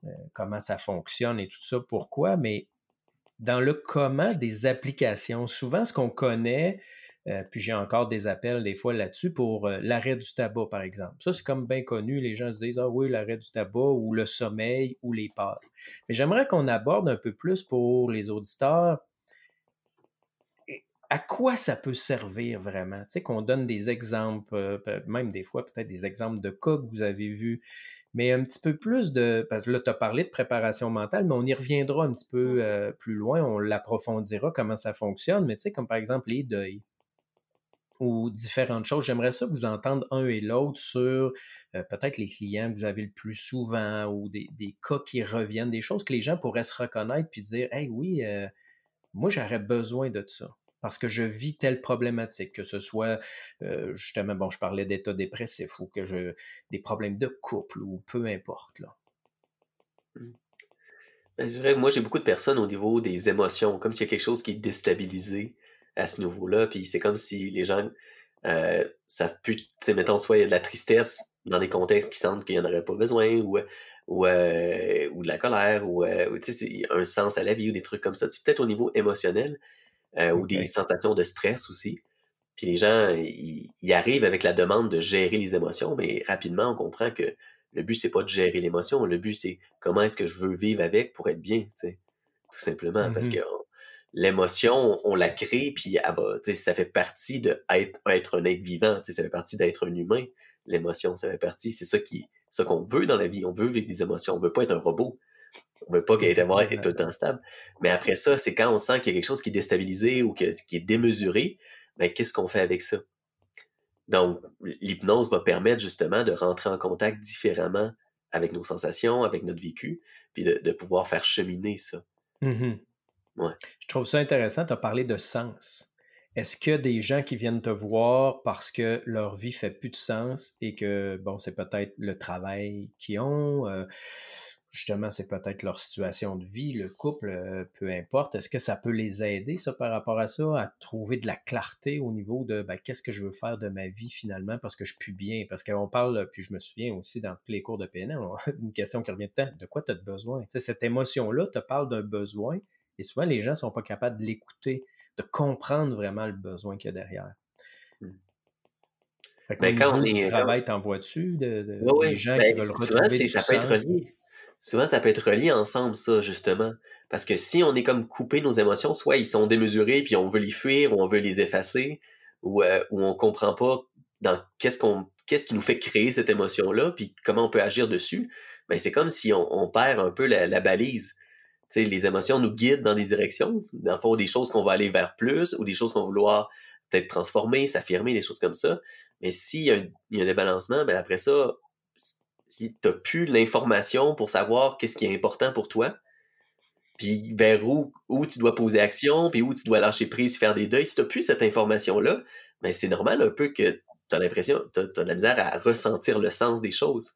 euh, comment ça fonctionne et tout ça, pourquoi, mais dans le comment des applications, souvent ce qu'on connaît, euh, puis j'ai encore des appels des fois là-dessus pour euh, l'arrêt du tabac, par exemple. Ça, c'est comme bien connu. Les gens se disent Ah oui, l'arrêt du tabac ou le sommeil ou les peurs. Mais j'aimerais qu'on aborde un peu plus pour les auditeurs à quoi ça peut servir vraiment? Tu sais, qu'on donne des exemples, euh, même des fois peut-être des exemples de cas que vous avez vus, mais un petit peu plus de... Parce que là, tu as parlé de préparation mentale, mais on y reviendra un petit peu plus loin, on l'approfondira, comment ça fonctionne, mais tu sais, comme par exemple les deuils ou différentes choses. J'aimerais ça vous entendre un et l'autre sur euh, peut-être les clients que vous avez le plus souvent ou des, cas qui reviennent, des choses que les gens pourraient se reconnaître puis dire Hey, oui, euh, moi, j'aurais besoin de ça parce que je vis telle problématique, que ce soit euh, justement, bon, je parlais d'état dépressif ou que je des problèmes de couple ou peu importe. Là. Mmh. Ben, je dirais, moi, j'ai beaucoup de personnes au niveau des émotions, comme s'il y a quelque chose qui est déstabilisé à ce niveau-là. Puis c'est comme si les gens euh, savent plus, tu sais, mettons, soit il y a de la tristesse dans des contextes qui sentent qu'il n'y en aurait pas besoin, ou, ou, euh, ou de la colère, ou, euh, tu sais, un sens à la vie, ou des trucs comme ça. Peut-être au niveau émotionnel, euh, ou des sensations de stress aussi. Puis les gens, ils, arrivent avec la demande de gérer les émotions, mais rapidement, on comprend que le but, c'est pas de gérer l'émotion. Le but, c'est comment est-ce que je veux vivre avec pour être bien, tu sais, tout simplement. Parce mm-hmm. que l'émotion, on la crée, puis ça fait partie d'être être un être vivant, ça fait partie d'être un humain. L'émotion, ça fait partie, c'est ça qui, ça qu'on veut dans la vie. On veut vivre des émotions. On veut pas être un robot. On veut pas avoir été tout le temps stable. Mais après ça, c'est quand on sent qu'il y a quelque chose qui est déstabilisé ou que, qui est démesuré, ben, qu'est-ce qu'on fait avec ça? Donc, l'hypnose va permettre justement de rentrer en contact différemment avec nos sensations, avec notre vécu, puis de, pouvoir faire cheminer ça. Je trouve ça intéressant, tu as parlé de sens. Est-ce que des gens qui viennent te voir parce que leur vie fait plus de sens et que, bon, c'est peut-être le travail qu'ils ont, euh, justement, c'est peut-être leur situation de vie, le couple, euh, peu importe. Est-ce que ça peut les aider, ça, par rapport à ça, à trouver de la clarté au niveau de ben, qu'est-ce que je veux faire de ma vie finalement parce que je puis bien? Parce qu'on parle, puis je me souviens aussi dans tous les cours de PNL, une question qui revient le temps, de quoi tu as besoin? Cette émotion-là te parle d'un besoin et souvent les gens ne sont pas capables de l'écouter, de comprendre vraiment le besoin qu'il y a derrière. Mmh. Ben, quand on est. travail, t'en vois-tu de, des gens ben, qui veulent retrouver ça peut être souvent ça peut être relié ensemble, ça, justement. Parce que si on est comme coupé nos émotions, soit ils sont démesurés, puis on veut les fuir, ou on veut les effacer, ou, euh, ou on comprend pas dans qu'est-ce qu'on qu'est-ce qui nous fait créer cette émotion-là, puis comment on peut agir dessus, ben c'est comme si on, perd un peu la, balise. Sais, les émotions nous guident dans des directions, dans le fond, des choses qu'on va aller vers plus, ou des choses qu'on va vouloir peut-être transformer, s'affirmer, des choses comme ça. Mais s'il y, a un, y a un débalancement, ben après ça, si tu n'as plus l'information pour savoir qu'est-ce qui est important pour toi, puis vers où, où tu dois poser action, puis où tu dois lâcher prise, faire des deuils, si tu n'as plus cette information-là, ben c'est normal un peu que tu as l'impression, tu as, de la misère à ressentir le sens des choses.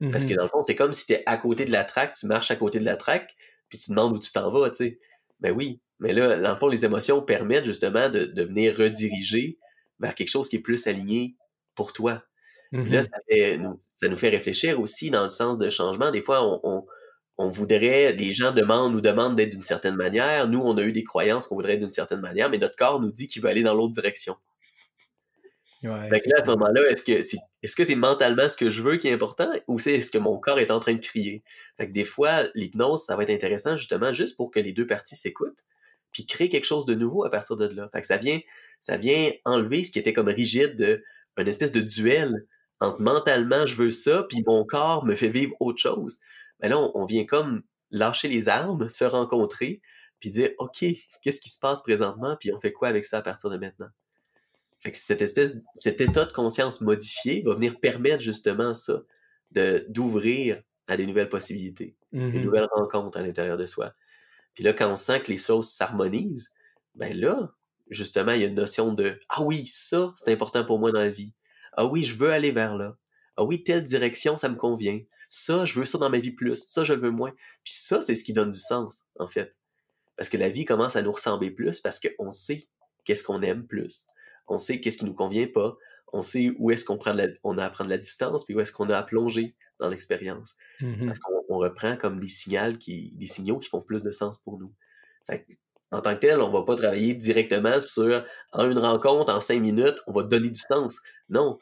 Parce que mm-hmm. dans le fond, c'est comme si tu es à côté de la traque, tu marches à côté de la traque, puis tu demandes où tu t'en vas, tu sais. Ben oui, mais là, dans le fond, les émotions permettent justement de, de venir rediriger vers quelque chose qui est plus aligné pour toi. Là, mmh ça, nous fait réfléchir aussi dans le sens de changement. Des fois, on, on, voudrait, les gens demandent, nous demandent d'être d'une certaine manière. Nous, on a eu des croyances qu'on voudrait être d'une certaine manière, mais notre corps nous dit qu'il veut aller dans l'autre direction. Ouais, là, à ce moment-là, est-ce que c'est que mentalement ce que je veux qui est important ou c'est ce que mon corps est en train de crier? Fait que des fois, l'hypnose, ça va être intéressant justement juste pour que les deux parties s'écoutent puis créer quelque chose de nouveau à partir de là. Fait que ça vient, ça enlever ce qui était comme rigide de une espèce de duel entre mentalement je veux ça, puis mon corps me fait vivre autre chose, mais ben là, on, vient comme lâcher les armes, se rencontrer, puis dire OK, qu'est-ce qui se passe présentement, puis on fait quoi avec ça à partir de maintenant? Fait que cette espèce, cet état de conscience modifié va venir permettre justement ça, de d'ouvrir à des nouvelles possibilités, des mmh nouvelles rencontres à l'intérieur de soi. Puis là, quand on sent que les choses s'harmonisent, ben là, justement, il y a une notion de Ah oui, ça, c'est important pour moi dans la vie. Ah oui, je veux aller vers là. Ah oui, telle direction, ça me convient. Ça, je veux ça dans ma vie plus. Ça, je le veux moins. Puis ça, c'est ce qui donne du sens, en fait. Parce que la vie commence à nous ressembler plus parce qu'on sait qu'est-ce qu'on aime plus. On sait qu'est-ce qui nous convient pas. On sait où est-ce qu'on prend on a à prendre la distance, puis où est-ce qu'on a à plonger dans l'expérience. Mmh parce qu'on reprend comme des signaux qui, des signaux qui font plus de sens pour nous. en tant que tel, on va pas travailler directement sur en une rencontre, en cinq minutes, on va donner du sens. Non,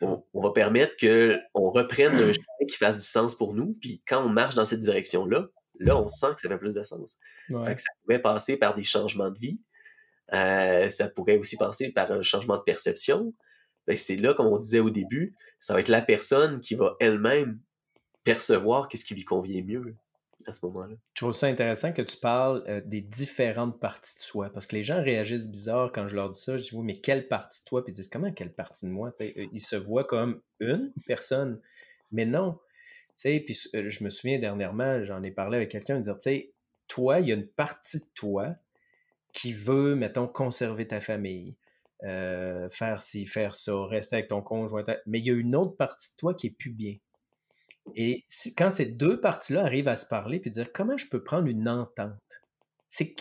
on, va permettre qu'on reprenne un chemin qui fasse du sens pour nous, puis quand on marche dans cette direction-là, là, on sent que ça fait plus de sens. ça pourrait passer par des changements de vie, ça pourrait aussi passer par un changement de perception. Ben, c'est là, comme on disait au début, ça va être la personne qui va elle-même percevoir qu'est-ce qui lui convient mieux à ce moment-là. Je trouve ça intéressant que tu parles euh, des différentes parties de soi, parce que les gens réagissent bizarre quand je leur dis ça. Je dis, oui, mais quelle partie de toi? Puis ils disent, comment quelle partie de moi? Euh, ils se voient comme une personne, mais non. puis euh, je me souviens dernièrement, j'en ai parlé avec quelqu'un, dire, tu sais, toi, il y a une partie de toi qui veut, mettons, conserver ta famille, faire ci, faire ça, rester avec ton conjoint, mais il y a une autre partie de toi qui est plus bien. Et quand ces deux parties-là arrivent à se parler puis dire comment je peux prendre une entente? C'est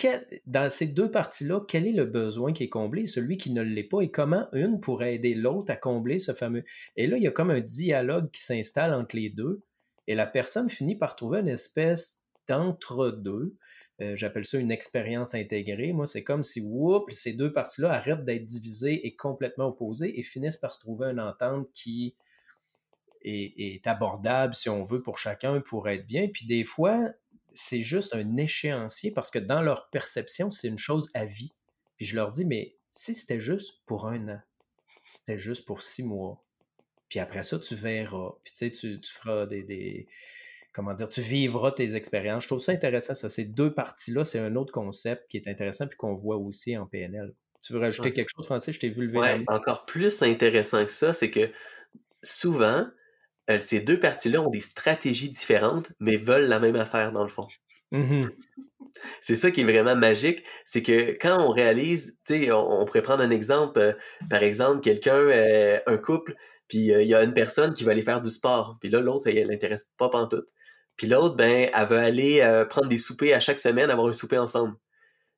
dans ces deux parties-là, quel est le besoin qui est comblé, celui qui ne l'est pas, et comment une pourrait aider l'autre à combler ce fameux. Et là, il y a comme un dialogue qui s'installe entre les deux, et la personne finit par trouver une espèce d'entre-deux. Euh, j'appelle ça une expérience intégrée. Moi, c'est comme si, whoop, ces deux parties-là arrêtent d'être divisées et complètement opposées et finissent par se trouver une entente qui est, est abordable, si on veut, pour chacun, pour être bien. Puis des fois, c'est juste un échéancier parce que dans leur perception, c'est une chose à vie. Puis je leur dis, mais si c'était juste pour un an, c'était juste pour six mois, puis après ça, tu verras, puis tu sais, tu, feras des, Comment dire, tu vivras tes expériences. Je trouve ça intéressant, ça. Ces deux parties-là, c'est un autre concept qui est intéressant, puis qu'on voit aussi en PNL. Tu veux rajouter quelque chose, Francis? Je t'ai vu lever ouais, Encore plus intéressant que ça, c'est que souvent, euh, ces deux parties-là ont des stratégies différentes, mais veulent la même affaire dans le fond. Mmh c'est ça qui est vraiment magique, c'est que quand on réalise, tu sais, on, pourrait prendre un exemple, euh, par exemple, quelqu'un, euh, un couple, puis il y a une personne qui va aller faire du sport, puis là, l'autre, ça l'intéresse pas pantoute. Puis l'autre, ben, elle veut aller prendre des soupers à chaque semaine, avoir un souper ensemble.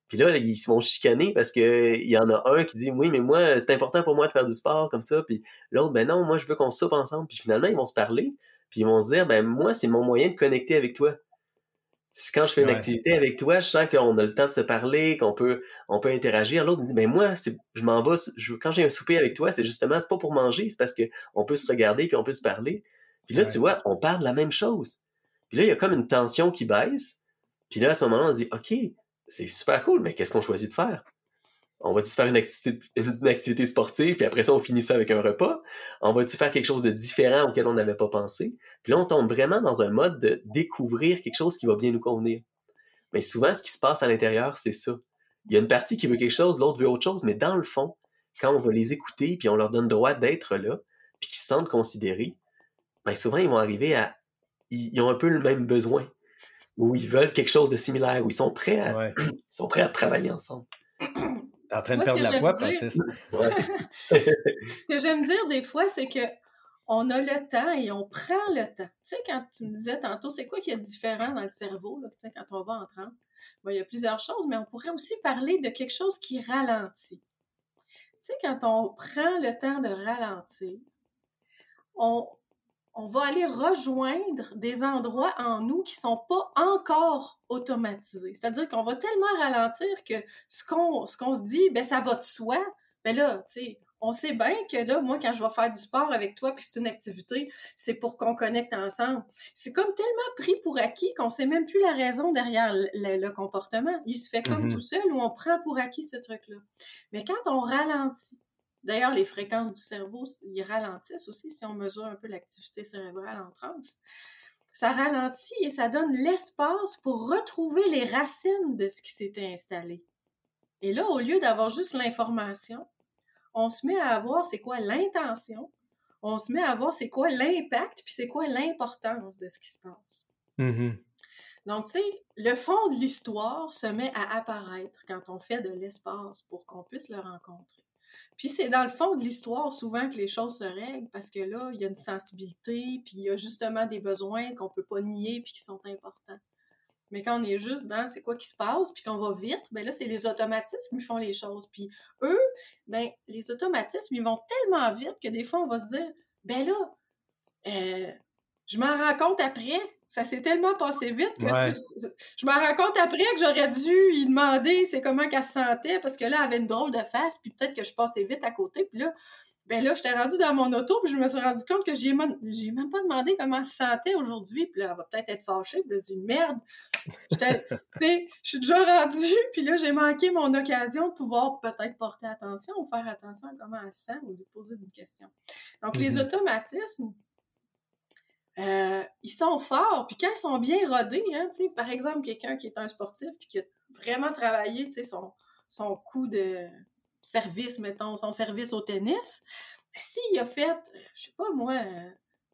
Puis là, ils se vont chicaner parce que il y en a un qui dit oui, mais moi, c'est important pour moi de faire du sport comme ça. Puis l'autre, ben non, moi, je veux qu'on soupe ensemble. Puis finalement, ils vont se parler. Puis ils vont se dire, ben moi, c'est mon moyen de connecter avec toi. Quand je fais une activité avec toi, je sens qu'on a le temps de se parler, qu'on peut, on peut interagir. L'autre dit, ben moi, je m'en vais, je, quand j'ai un souper avec toi, c'est justement, c'est pas pour manger, c'est parce qu'on peut se regarder puis on peut se parler. Puis là, tu vois, on parle de la même chose. Puis là, il y a comme une tension qui baisse. Puis là, à ce moment-là, on dit, OK, c'est super cool, mais qu'est-ce qu'on choisit de faire? On va-tu faire une activité, sportive, puis après ça, on finit ça avec un repas? On va-tu faire quelque chose de différent auquel on n'avait pas pensé? Puis là, on tombe vraiment dans un mode de découvrir quelque chose qui va bien nous convenir. Mais souvent, ce qui se passe à l'intérieur, c'est ça. Il y a une partie qui veut quelque chose, l'autre veut autre chose, mais dans le fond, quand on va les écouter, puis on leur donne droit d'être là, puis qu'ils se sentent considérés, bien souvent, ils vont arriver à... Ils ont un peu le même besoin où ils veulent quelque chose de similaire, où ils sont prêts à, sont prêts à travailler ensemble. T'es en train de perdre la voix, Francis. ce que j'aime dire des fois, c'est que on a le temps et on prend le temps. Tu sais, quand tu me disais tantôt, c'est quoi qui est différent dans le cerveau, là, tu sais, quand on va en transe? il y a plusieurs choses, mais on pourrait aussi parler de quelque chose qui ralentit. Tu sais, quand on prend le temps de ralentir, on, on va aller rejoindre des endroits en nous qui sont pas encore automatisés. C'est-à-dire qu'on va tellement ralentir que ce qu'on ce qu'on se dit, ben ça va de soi. Ben là, tu sais, on sait bien que là, moi, quand je vais faire du sport avec toi, puis c'est une activité, c'est pour qu'on connecte ensemble. C'est comme tellement pris pour acquis qu'on sait même plus la raison derrière le, comportement. Il se fait comme mm-hmm. tout seul ou on prend pour acquis ce truc-là. Mais quand on ralentit, D'ailleurs, les fréquences du cerveau, ils ralentissent aussi si on mesure un peu l'activité cérébrale en transe. Ça ralentit et ça donne l'espace pour retrouver les racines de ce qui s'était installé. Et là, au lieu d'avoir juste l'information, on se met à avoir c'est quoi l'intention, on se met à voir c'est quoi l'impact, puis c'est quoi l'importance de ce qui se passe. Mm-hmm. Donc, tu sais, le fond de l'histoire se met à apparaître quand on fait de l'espace pour qu'on puisse le rencontrer. Puis c'est dans le fond de l'histoire souvent que les choses se règlent parce que là, il y a une sensibilité, puis il y a justement des besoins qu'on peut pas nier puis qui sont importants. Mais quand on est juste dans c'est quoi qui se passe, puis qu'on va vite, ben là, c'est les automatismes qui font les choses. Puis eux, ben les automatismes, ils vont tellement vite que des fois, on va se dire, ben là, euh, je m'en rends compte après, ça s'est tellement passé vite que je me rends compte après que j'aurais dû lui demander c'est comment qu'elle se sentait parce que là, elle avait une drôle de face, puis peut-être que je passais vite à côté, puis là, ben là, j'étais rendue dans mon auto, puis je me suis rendu compte que j'ai même, même pas demandé comment elle se sentait aujourd'hui, puis là, elle va peut-être être fâchée, puis elle dit merde, tu sais, je suis déjà rendue, puis là, j'ai manqué mon occasion de pouvoir peut-être porter attention ou faire attention à comment elle se sent ou de poser une question. Donc, les mm-hmm. automatismes, euh, ils sont forts, puis quand ils sont bien rodés, hein, par exemple, quelqu'un qui est un sportif puis qui a vraiment travaillé son, son coup de service, mettons, son service au tennis, ben, s'il a fait, euh, je sais pas moi,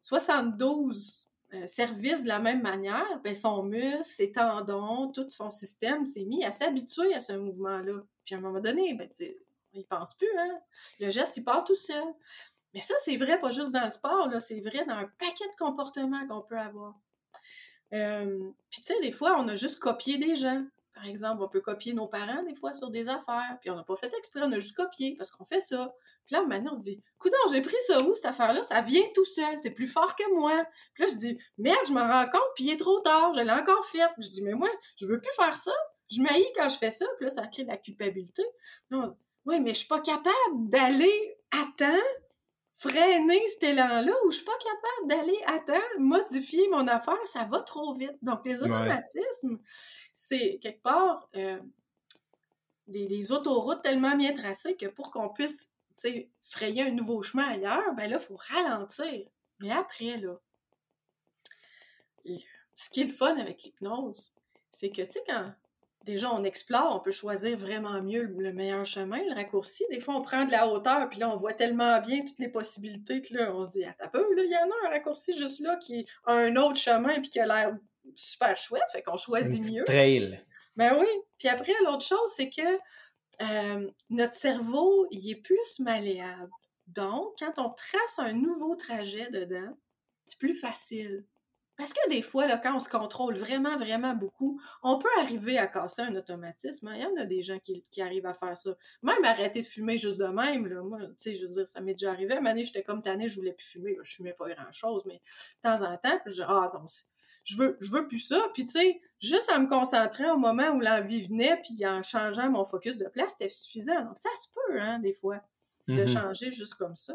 72 euh, services de la même manière, ben son muscle, ses tendons, tout son système s'est mis à s'habituer à ce mouvement-là. Puis à un moment donné, ben, il pense plus, hein? Le geste, il part tout seul. Mais ça, c'est vrai pas juste dans le sport, là, c'est vrai dans un paquet de comportements qu'on peut avoir. puis tu sais, des fois, on a juste copié des gens. Par exemple, on peut copier nos parents des fois sur des affaires, puis on n'a pas fait exprès, on a juste copié parce qu'on fait ça. Puis là, maintenant, on se dit, coudon, j'ai pris ça où, cette affaire-là? Ça vient tout seul, c'est plus fort que moi. Puis là, je dis, merde, je m'en rends compte, puis il est trop tard, je l'ai encore fait. Puis je dis, mais moi, je veux plus faire ça. Je m'haïs quand je fais ça, puis là, ça crée de la culpabilité. oui, mais je suis pas capable d'aller à temps freiner cet élan-là ou je suis pas capable d'aller à temps, modifier mon affaire, ça va trop vite. Donc, les automatismes, c'est quelque part euh, des, autoroutes tellement bien tracées que pour qu'on puisse frayer un nouveau chemin ailleurs, ben là, il faut ralentir. Mais après, là, ce qui est le fun avec l'hypnose, c'est que, tu sais, quand déjà on explore, on peut choisir vraiment mieux le meilleur chemin, le raccourci. Des fois, on prend de la hauteur, puis là, on voit tellement bien toutes les possibilités que là, on se dit, attends peu, là, il y en a un raccourci juste là qui a un autre chemin, puis qui a l'air super chouette, fait qu'on choisit mieux. Trail. Ben oui. Puis après, l'autre chose, c'est que euh, notre cerveau, il est plus malléable. Donc, quand on trace un nouveau trajet dedans, c'est plus facile. Parce que des fois, là, quand on se contrôle vraiment, vraiment beaucoup, on peut arriver à casser un automatisme. Hein. Il y en a des gens qui, arrivent à faire ça. Même arrêter de fumer juste de même, là, moi, tu sais, je veux dire, ça m'est déjà arrivé. À un j'étais comme tannée, je voulais plus fumer. Là, je fumais pas grand-chose, mais de temps en temps, puis je dis, ah non, je veux, je veux plus ça. Puis tu sais, juste à me concentrer au moment où l'envie venait, puis en changeant mon focus de place, c'était suffisant. Donc ça se peut, hein, des fois, de mm-hmm. changer juste comme ça.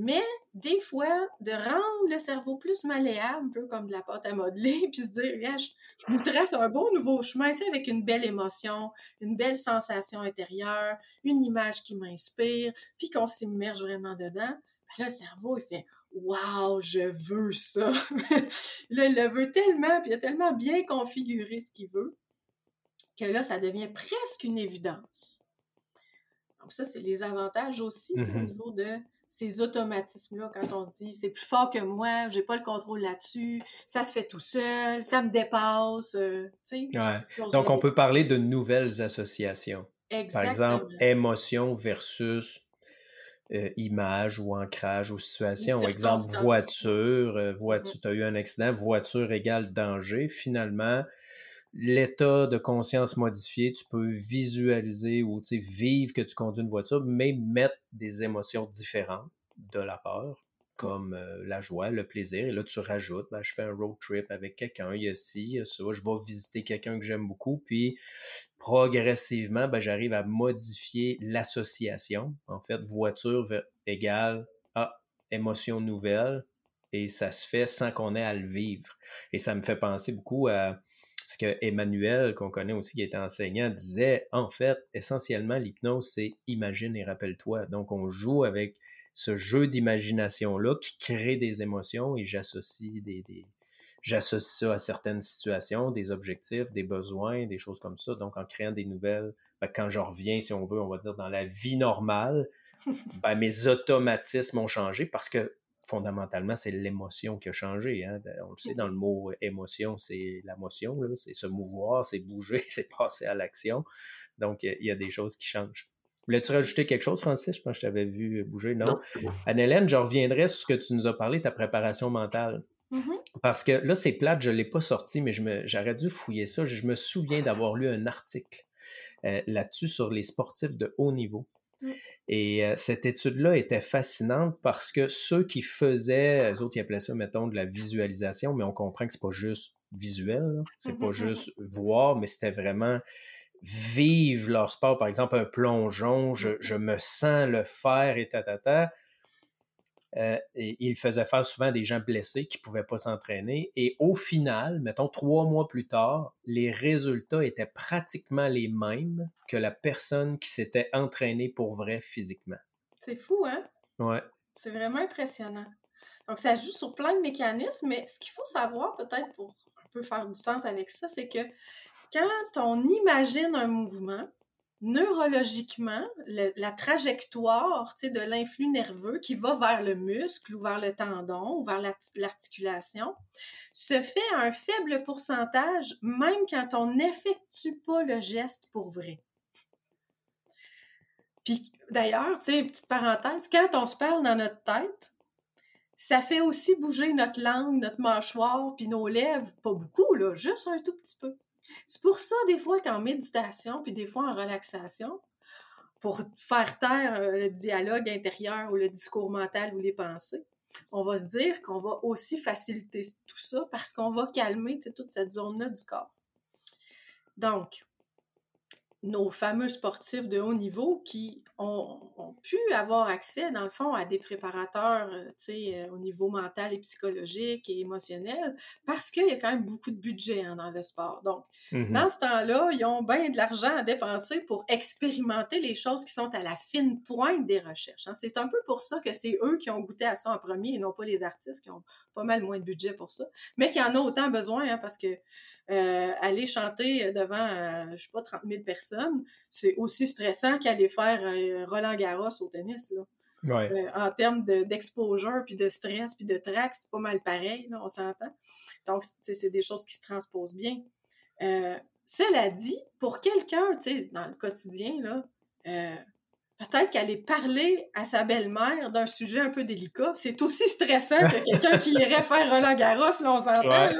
Mais des fois, de rendre le cerveau plus malléable, un peu comme de la pâte à modeler, puis se dire, regarde, je, je nous trace un beau nouveau chemin, tu sais, avec une belle émotion, une belle sensation intérieure, une image qui m'inspire, puis qu'on s'immerge vraiment dedans. Ben le cerveau, il fait, Wow, je veux ça. là, il le veut tellement, puis il a tellement bien configuré ce qu'il veut, que là, ça devient presque une évidence. Donc, ça, c'est les avantages aussi au mmh niveau de ces automatismes-là, quand on se dit c'est plus fort que moi, j'ai pas le contrôle là-dessus, ça se fait tout seul, ça me dépasse. Euh, Donc, on peut parler de nouvelles associations. Exactement. Par exemple, émotion versus euh, image ou ancrage ou situation. Exemple, voiture, euh, voiture, tu as eu un accident, voiture égale danger. Finalement, l'état de conscience modifié, tu peux visualiser ou vivre que tu conduis une voiture, mais mettre des émotions différentes de la peur, comme euh, la joie, le plaisir. Et là, tu rajoutes, ben, je fais un road trip avec quelqu'un, il y a ci, il y a ça, je vais visiter quelqu'un que j'aime beaucoup, puis progressivement, ben, j'arrive à modifier l'association. En fait, voiture égale à émotion nouvelle, et ça se fait sans qu'on ait à le vivre. Et ça me fait penser beaucoup à ce que Emmanuel, qu'on connaît aussi, qui était enseignant, disait, en fait, essentiellement, l'hypnose, c'est imagine et rappelle-toi. Donc, on joue avec ce jeu d'imagination-là qui crée des émotions et j'associe des, j'associe ça à certaines situations, des objectifs, des besoins, des choses comme ça. Donc, en créant des nouvelles, ben, quand je reviens, si on veut, on va dire dans la vie normale, ben, mes automatismes ont changé parce que fondamentalement, c'est l'émotion qui a changé. Hein. On le sait, dans le mot émotion, c'est la motion, c'est se mouvoir, c'est bouger, c'est passer à l'action. Donc, il y a des choses qui changent. Voulais-tu rajouter quelque chose, Francis? Je pense que je t'avais vu bouger. Non? Anne-Hélène, je reviendrai sur ce que tu nous as parlé, ta préparation mentale. Mm-hmm. Parce que là, c'est plate, je ne l'ai pas sorti, mais j'aurais dû fouiller ça. Je me souviens d'avoir lu un article euh, là-dessus sur les sportifs de haut niveau. Et euh, cette étude-là était fascinante parce que ceux qui faisaient, eux autres, ils appelaient ça, mettons, de la visualisation, mais on comprend que c'est pas juste visuel, c'est pas mm-hmm, mm-hmm. juste voir, mais c'était vraiment vivre leur sport. Par exemple, un plongeon, je, je me sens le faire et ta, ta, ta. Euh, et il faisait faire souvent des gens blessés qui ne pouvaient pas s'entraîner. Et au final, mettons trois mois plus tard, les résultats étaient pratiquement les mêmes que la personne qui s'était entraînée pour vrai physiquement. C'est fou, hein? Ouais. C'est vraiment impressionnant. Donc, ça joue sur plein de mécanismes, mais ce qu'il faut savoir, peut-être pour un peu faire du sens avec ça, c'est que quand on imagine un mouvement, neurologiquement, la trajectoire de l'influx nerveux qui va vers le muscle ou vers le tendon ou vers l'articulation se fait à un faible pourcentage même quand on n'effectue pas le geste pour vrai. Puis d'ailleurs, tu sais, petite parenthèse, quand on se parle dans notre tête, ça fait aussi bouger notre langue, notre mâchoire, puis nos lèvres, pas beaucoup, là, juste un tout petit peu. C'est pour ça, des fois, qu'en méditation, puis des fois en relaxation, pour faire taire euh, le dialogue intérieur ou le discours mental ou les pensées, on va se dire qu'on va aussi faciliter tout ça parce qu'on va calmer toute cette zone-là du corps. Donc, nos fameux sportifs de haut niveau qui ont, pu avoir accès, dans le fond, à des préparateurs, euh, euh, au niveau mental et psychologique et émotionnel, parce qu'il y a quand même beaucoup de budget hein, dans le sport. Donc, mmh dans ce temps-là, ils ont bien de l'argent à dépenser pour expérimenter les choses qui sont à la fine pointe des recherches. Hein. C'est un peu pour ça que c'est eux qui ont goûté à ça en premier et non pas les artistes qui ont pas mal moins de budget pour ça, mais qui en ont autant besoin, hein, parce que euh, aller chanter devant, je je sais pas, 30 000 personnes, c'est aussi stressant qu'aller faire euh, Roland Garros au tennis. Là. Euh, en termes d'exposure, puis de stress, puis de trac, c'est pas mal pareil, là, on s'entend. Donc, c'est des choses qui se transposent bien. cela dit, pour quelqu'un, dans le quotidien, là, peut-être qu'aller parler à sa belle-mère d'un sujet un peu délicat, c'est aussi stressant que quelqu'un qui irait faire Roland Garros, là, on s'entend,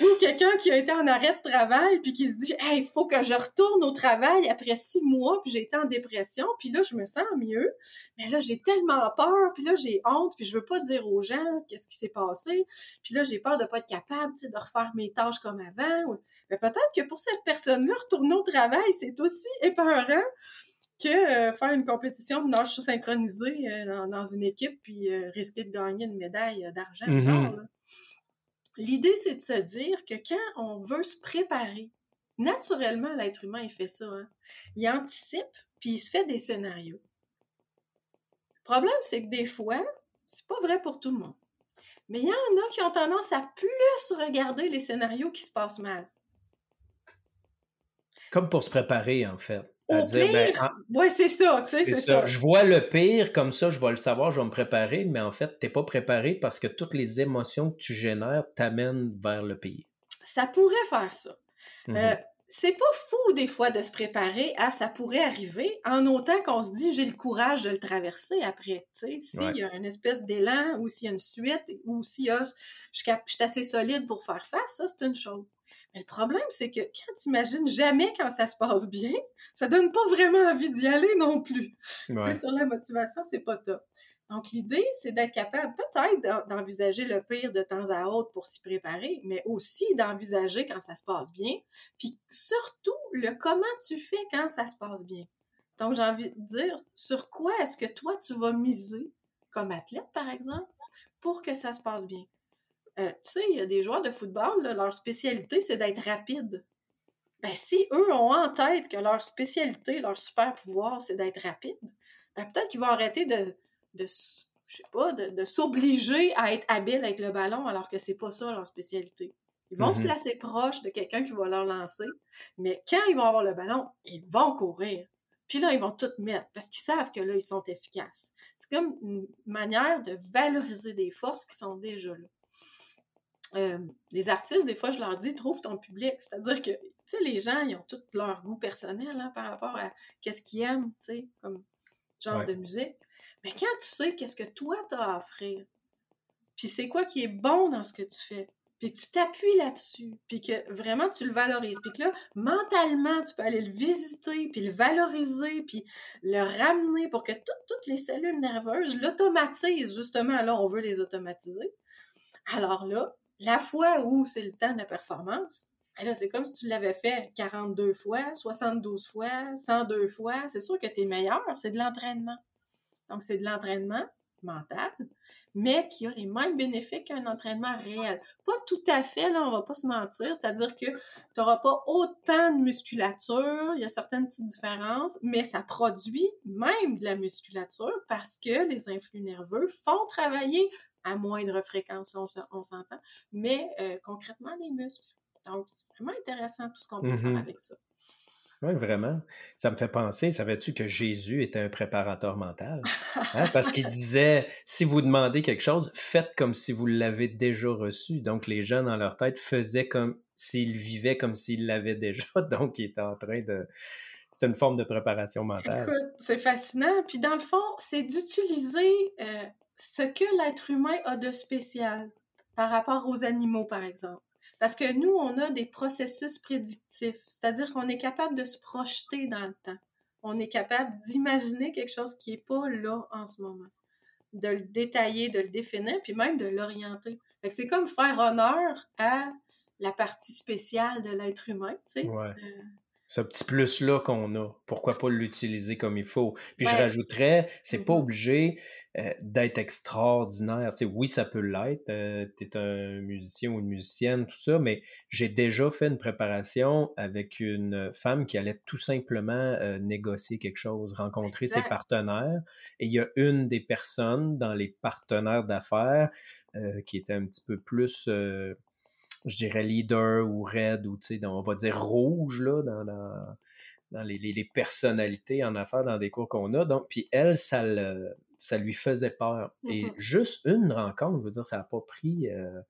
Ou quelqu'un qui a été en arrêt de travail puis qui se dit, hey, il faut que je retourne au travail après six mois puis j'ai été en dépression puis là, je me sens mieux. Mais là, j'ai tellement peur puis là, j'ai honte puis je veux pas dire aux gens qu'est-ce qui s'est passé. Puis là, j'ai peur de pas être capable, tu sais, de refaire mes tâches comme avant. Mais peut-être que pour cette personne-là, retourner au travail, c'est aussi épeurant que euh, faire une compétition de nage synchronisé euh, dans, une équipe puis euh, risquer de gagner une médaille d'argent. Mm-hmm. L'idée, c'est de se dire que quand on veut se préparer, naturellement, l'être humain, il fait ça. Hein. Il anticipe, puis il se fait des scénarios. Le problème, c'est que des fois, c'est pas vrai pour tout le monde. Mais il y en a qui ont tendance à plus regarder les scénarios qui se passent mal. Comme pour se préparer, en fait. Au ben, ouais, c'est ça, tu sais, c'est ça. Je vois le pire, comme ça, je vais le savoir, je vais me préparer, mais en fait, t'es pas préparé parce que toutes les émotions que tu génères t'amènent vers le pire. Ça pourrait faire ça. Euh, mm-hmm. c'est pas fou des fois de se préparer à ça pourrait arriver, en autant qu'on se dit j'ai le courage de le traverser après. Tu sais, s'il y a une espèce d'élan ou s'il y a une suite ou s'il y a je suis assez solide pour faire face, ça c'est une chose. Mais le problème, c'est que quand tu imagines jamais quand ça se passe bien, ça donne pas vraiment envie d'y aller non plus. C'est sur la motivation, c'est pas top. Donc, l'idée, c'est d'être capable peut-être d'envisager le pire de temps à autre pour s'y préparer, mais aussi d'envisager quand ça se passe bien, puis surtout le comment tu fais quand ça se passe bien. Donc, j'ai envie de dire, sur quoi est-ce que toi, tu vas miser comme athlète, par exemple, pour que ça se passe bien? Euh, tu sais, il y a des joueurs de football, leur spécialité, c'est d'être rapide. Ben, si eux ont en tête que leur spécialité, leur super pouvoir, c'est d'être rapide, ben, peut-être qu'ils vont arrêter de, de je sais pas, de, s'obliger à être habile avec le ballon alors que c'est pas ça leur spécialité. Ils vont se mm-hmm. placer proche de quelqu'un qui va leur lancer, mais quand ils vont avoir le ballon, ils vont courir. Puis là, ils vont tout mettre parce qu'ils savent que là, ils sont efficaces. C'est comme une manière de valoriser des forces qui sont déjà là les artistes, des fois, je leur dis, trouve ton public. C'est-à-dire que, tu sais, les gens, ils ont tout leur goût personnel hein, par rapport à qu'est-ce qu'ils aiment, tu sais, comme genre de musique. Mais quand tu sais qu'est-ce que toi, tu as à offrir, puis c'est quoi qui est bon dans ce que tu fais, puis tu t'appuies là-dessus, puis que vraiment tu le valorises, puis que là, mentalement, tu peux aller le visiter, puis le valoriser, puis le ramener pour que toutes les cellules nerveuses l'automatisent, justement, là, on veut les automatiser. Alors là, la fois où c'est le temps de la performance, ben c'est comme si tu l'avais fait 42 fois, 72 fois, 102 fois. C'est sûr que tu es meilleur, c'est de l'entraînement. Donc, c'est de l'entraînement mental, mais qui a les mêmes bénéfices qu'un entraînement réel. Pas tout à fait, là, on va pas se mentir, c'est-à-dire que tu n'auras pas autant de musculature, il y a certaines petites différences, mais ça produit même de la musculature parce que les influx nerveux font travailler à moindre fréquence, on s'entend, mais euh, concrètement les muscles. Donc, c'est vraiment intéressant tout ce qu'on peut faire mmh avec ça. Oui, vraiment. Ça me fait penser, savais-tu que Jésus était un préparateur mental? Hein? Parce qu'il disait, si vous demandez quelque chose, faites comme si vous l'avez déjà reçu. Donc, les gens dans leur tête faisaient comme s'ils vivaient comme s'ils l'avaient déjà. Donc, il était en train de... C'est une forme de préparation mentale. Écoute, c'est fascinant. Puis dans le fond, c'est d'utiliser euh, ce que l'être humain a de spécial par rapport aux animaux, par exemple. Parce que nous, on a des processus prédictifs, c'est-à-dire qu'on est capable de se projeter dans le temps. On est capable d'imaginer quelque chose qui n'est pas là en ce moment, de le détailler, de le définir, puis même de l'orienter. C'est comme faire honneur à la partie spéciale de l'être humain, tu sais. Ouais. Euh, ce petit plus-là qu'on a. Pourquoi pas l'utiliser comme il faut? Puis je rajouterais, c'est pas mm-hmm. obligé euh, d'être extraordinaire. Tu sais, oui, ça peut l'être. Euh, tu es un musicien ou une musicienne, tout ça, mais j'ai déjà fait une préparation avec une femme qui allait tout simplement euh, négocier quelque chose, rencontrer ses partenaires. Et il y a une des personnes dans les partenaires d'affaires qui était un petit peu plus je dirais leader ou red ou tu sais, on va dire rouge là, dans, dans, les, les, personnalités en affaires dans des cours qu'on a. Donc, puis elle, ça, ça lui faisait peur. Et mm-hmm. juste une rencontre, je veux dire, ça n'a pas pris. Euh,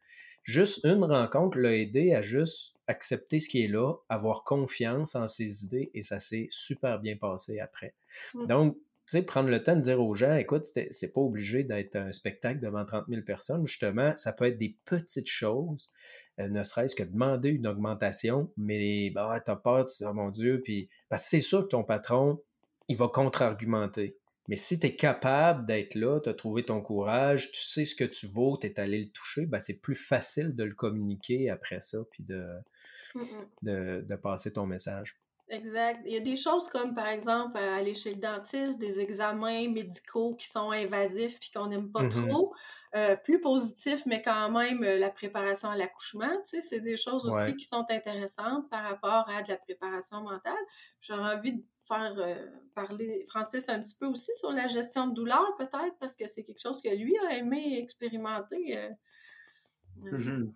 juste une rencontre l'a aidé à juste accepter ce qui est là, avoir confiance en ses idées et ça s'est super bien passé après. Mm. Donc, tu sais, prendre le temps de dire aux gens, écoute, c'est pas obligé d'être un spectacle devant 30 000 personnes. Justement, ça peut être des petites choses euh, ne serait-ce que demander une augmentation, mais bah, tu as peur, tu dis, oh mon Dieu, puis parce que c'est sûr que ton patron, il va contre-argumenter. Mais si tu es capable d'être là, tu as trouvé ton courage, tu sais ce que tu vaux, tu es allé le toucher, ben c'est plus facile de le communiquer après ça, puis de, de, de passer ton message. Exact. Il y a des choses comme, par exemple, aller chez le dentiste, des examens médicaux qui sont invasifs puis qu'on n'aime pas mmh trop. Euh, plus positifs, mais quand même euh, la préparation à l'accouchement, tu sais, c'est des choses aussi qui sont intéressantes par rapport à de la préparation mentale. J'aurais envie de faire euh, parler Francis un petit peu aussi sur la gestion de douleur, peut-être, parce que c'est quelque chose que lui a aimé expérimenter. Mmh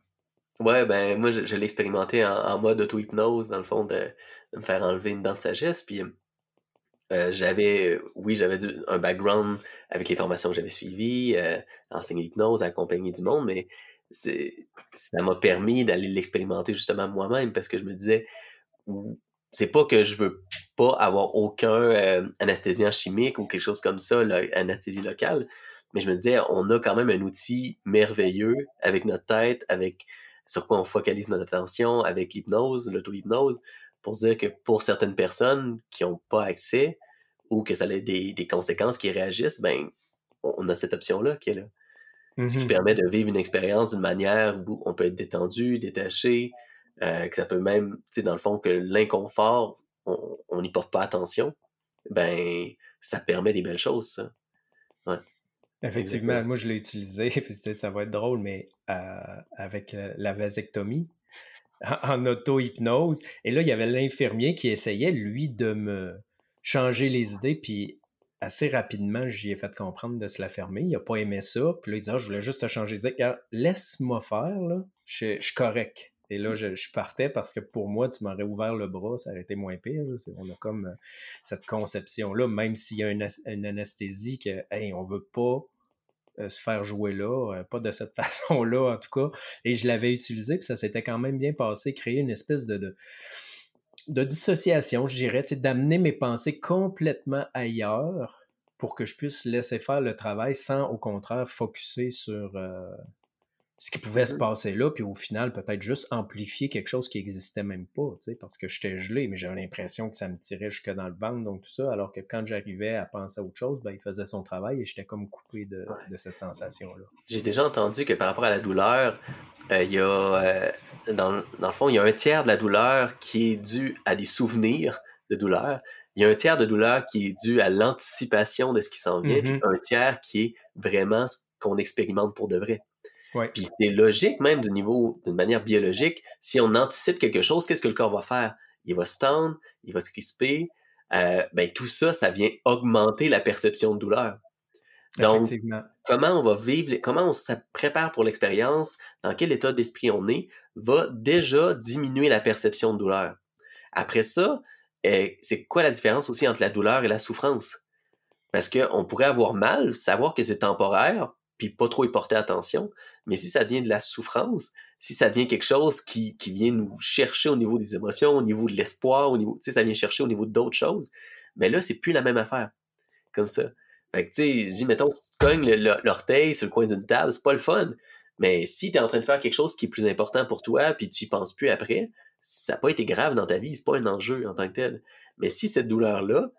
Ouais, ben moi je, l'ai expérimenté en, mode auto-hypnose, dans le fond, de, me faire enlever une dent de sagesse. Puis euh, j'avais, oui, j'avais un background avec les formations que j'avais suivies, euh, enseigner l'hypnose, accompagner du monde, mais ça m'a permis d'aller l'expérimenter justement moi-même parce que je me disais, c'est pas que je veux pas avoir aucun euh, anesthésiant chimique ou quelque chose comme ça, là, anesthésie locale, mais je me disais, on a quand même un outil merveilleux avec notre tête, avec sur quoi on focalise notre attention avec l'hypnose, l'auto-hypnose, pour dire que pour certaines personnes qui n'ont pas accès ou que ça a des, des conséquences qui réagissent, ben, on a cette option-là qui est là. Ce qui mmh permet de vivre une expérience d'une manière où on peut être détendu, détaché, euh, que ça peut même, tu sais, dans le fond, que l'inconfort, on n'y porte pas attention, ben, ça permet des belles choses, ça. Ouais. Effectivement, moi je l'ai utilisé, puis ça va être drôle, mais euh, avec euh, la vasectomie, en, auto-hypnose. Et là, il y avait l'infirmier qui essayait, lui, de me changer les idées, puis assez rapidement, j'y ai fait comprendre de se la fermer. Il n'a pas aimé ça. Puis là, il dit ah, Je voulais juste te changer les idées. Laisse-moi faire, là. Je, suis correct. Et là, je, partais parce que pour moi, tu m'aurais ouvert le bras, ça aurait été moins pire. On a comme euh, cette conception-là, même s'il y a une, une anesthésie que, hey, on veut pas se faire jouer là, euh, pas de cette façon-là en tout cas. Et je l'avais utilisé, puis ça s'était quand même bien passé, créer une espèce de, de, dissociation, je dirais, d'amener mes pensées complètement ailleurs pour que je puisse laisser faire le travail sans au contraire focuser sur, euh, ce qui pouvait se passer là, puis au final, peut-être juste amplifier quelque chose qui n'existait même pas, tu sais, parce que j'étais gelé, mais j'avais l'impression que ça me tirait jusque dans le ventre, donc tout ça, alors que quand j'arrivais à penser à autre chose, ben, il faisait son travail et j'étais comme coupé de, cette sensation-là. J'ai déjà entendu que par rapport à la douleur, euh, il y a, euh, dans, dans, le fond, il y a un tiers de la douleur qui est dû à des souvenirs de douleur, il y a un tiers de douleur qui est dû à l'anticipation de ce qui s'en vient, puis mm-hmm. un tiers qui est vraiment ce qu'on expérimente pour de vrai. Puis c'est logique même du niveau, d'une manière biologique, si on anticipe quelque chose, qu'est-ce que le corps va faire? Il va se tendre, il va se crisper. Euh, ben, tout ça, ça vient augmenter la perception de douleur. Donc, comment on va vivre, comment on se prépare pour l'expérience, dans quel état d'esprit on est, va déjà diminuer la perception de douleur. Après ça, euh, c'est quoi la différence aussi entre la douleur et la souffrance? Parce qu'on pourrait avoir mal, savoir que c'est temporaire, puis pas trop y porter attention. Mais si ça devient de la souffrance, si ça devient quelque chose qui, vient nous chercher au niveau des émotions, au niveau de l'espoir, au niveau, tu sais, ça vient chercher au niveau d'autres choses, mais là, c'est plus la même affaire. Comme ça. Fait que, tu sais, mettons, si tu cognes l'orteil sur le coin d'une table, c'est pas le fun. Mais si tu es en train de faire quelque chose qui est plus important pour toi, puis tu y penses plus après, ça n'a pas été grave dans ta vie, c'est pas un enjeu en tant que tel. Mais si cette douleur-là,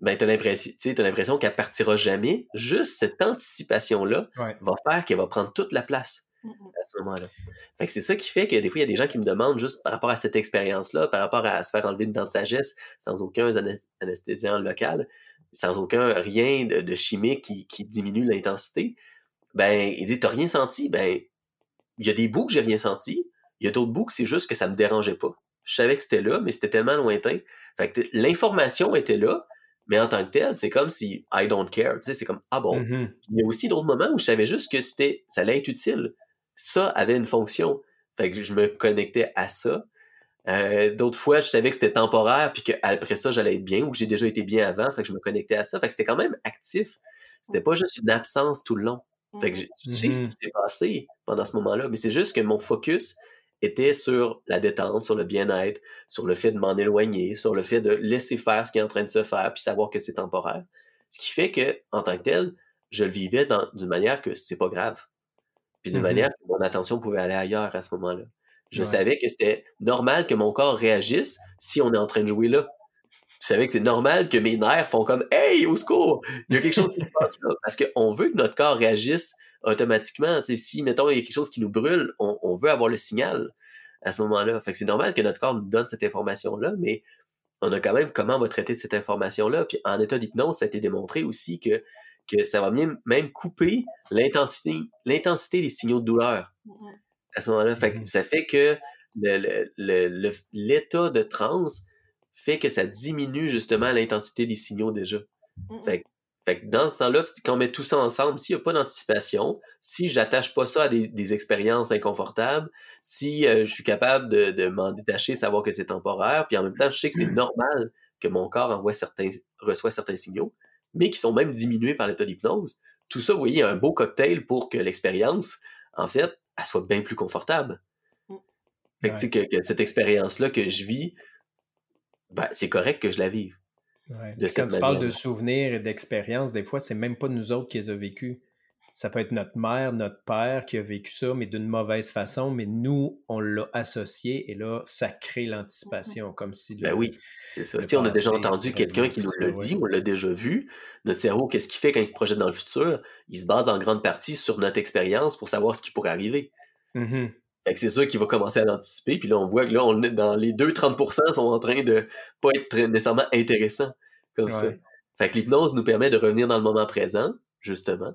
ben, tu as l'impression qu'elle partira jamais, juste cette anticipation-là va faire qu'elle va prendre toute la place à ce moment-là. Fait que c'est ça qui fait que des fois, il y a des gens qui me demandent juste par rapport à cette expérience-là, par rapport à se faire enlever une dent de sagesse sans aucun anesthésiant local, sans aucun rien de, chimique qui, diminue l'intensité, ben, il dit, t'as rien senti? Ben, il y a des bouts que j'ai rien senti, il y a d'autres bouts que c'est juste que ça me dérangeait pas. Je savais que c'était là, mais c'était tellement lointain. Fait que l'information était là, mais en tant que tel, c'est comme si I don't care. Tu sais, c'est comme ah bon? Mm-hmm. Il y a aussi d'autres moments où je savais juste que c'était ça allait être utile. Ça avait une fonction. Fait que je me connectais à ça. Euh, d'autres fois, je savais que c'était temporaire, puis qu'après ça, j'allais être bien, ou que j'ai déjà été bien avant, fait que je me connectais à ça. Fait que c'était quand même actif. C'était pas juste une absence tout le long. Fait que je, sais ce qui mm-hmm. s'est passé pendant ce moment-là, mais c'est juste que mon focus était sur la détente, sur le bien-être, sur le fait de m'en éloigner, sur le fait de laisser faire ce qui est en train de se faire, puis savoir que c'est temporaire. Ce qui fait que, en tant que tel, je le vivais d'une manière que c'est pas grave. Puis d'une mm-hmm. manière que mon attention pouvait aller ailleurs à ce moment-là. Je savais que c'était normal que mon corps réagisse si on est en train de jouer là. Je savais que c'est normal que mes nerfs font comme Hey, au secours! Il y a quelque chose qui se passe là. Parce qu'on veut que notre corps réagisse automatiquement. si, mettons, il y a quelque chose qui nous brûle, on, veut avoir le signal à ce moment-là. Fait que c'est normal que notre corps nous donne cette information-là, mais on a quand même comment on va traiter cette information-là. Puis en état d'hypnose, ça a été démontré aussi que, que ça va même couper l'intensité, l'intensité des signaux de douleur à ce moment-là. Fait que mmh ça fait que l'état de transe fait que ça diminue justement l'intensité des signaux déjà. Fait, fait, que dans ce temps-là, quand on met tout ça ensemble, s'il n'y a pas d'anticipation, si j'attache pas ça à des, expériences inconfortables, si euh, je suis capable de, m'en détacher, savoir que c'est temporaire, puis en même temps, je sais que c'est mmh. normal que mon corps envoie certains, reçoit certains signaux, mais qui sont même diminués par l'état d'hypnose. Tout ça, vous voyez, un beau cocktail pour que l'expérience, en fait, elle soit bien plus confortable. Mmh. Fait que, que, cette expérience-là que je vis, ben, c'est correct que je la vive. De Quand tu parles de souvenirs et d'expériences, des fois, c'est même pas nous autres qui les a vécus. Ça peut être notre mère, notre père qui a vécu ça, mais d'une mauvaise façon, mais nous, on l'a associé et là, ça crée l'anticipation, comme si... ben oui, c'est ça. Si on a déjà entendu quelqu'un qui nous l'a dit, on l'a déjà vu, notre cerveau, qu'est-ce qu'il fait quand il se projette dans le futur? Il se base en grande partie sur notre expérience pour savoir ce qui pourrait arriver. Mmh c'est ça qu'il va commencer à l'anticiper. Puis là, on voit que là, on, dans les deux 30% sont en train de pas être nécessairement intéressants comme ça. Fait que l'hypnose nous permet de revenir dans le moment présent, justement,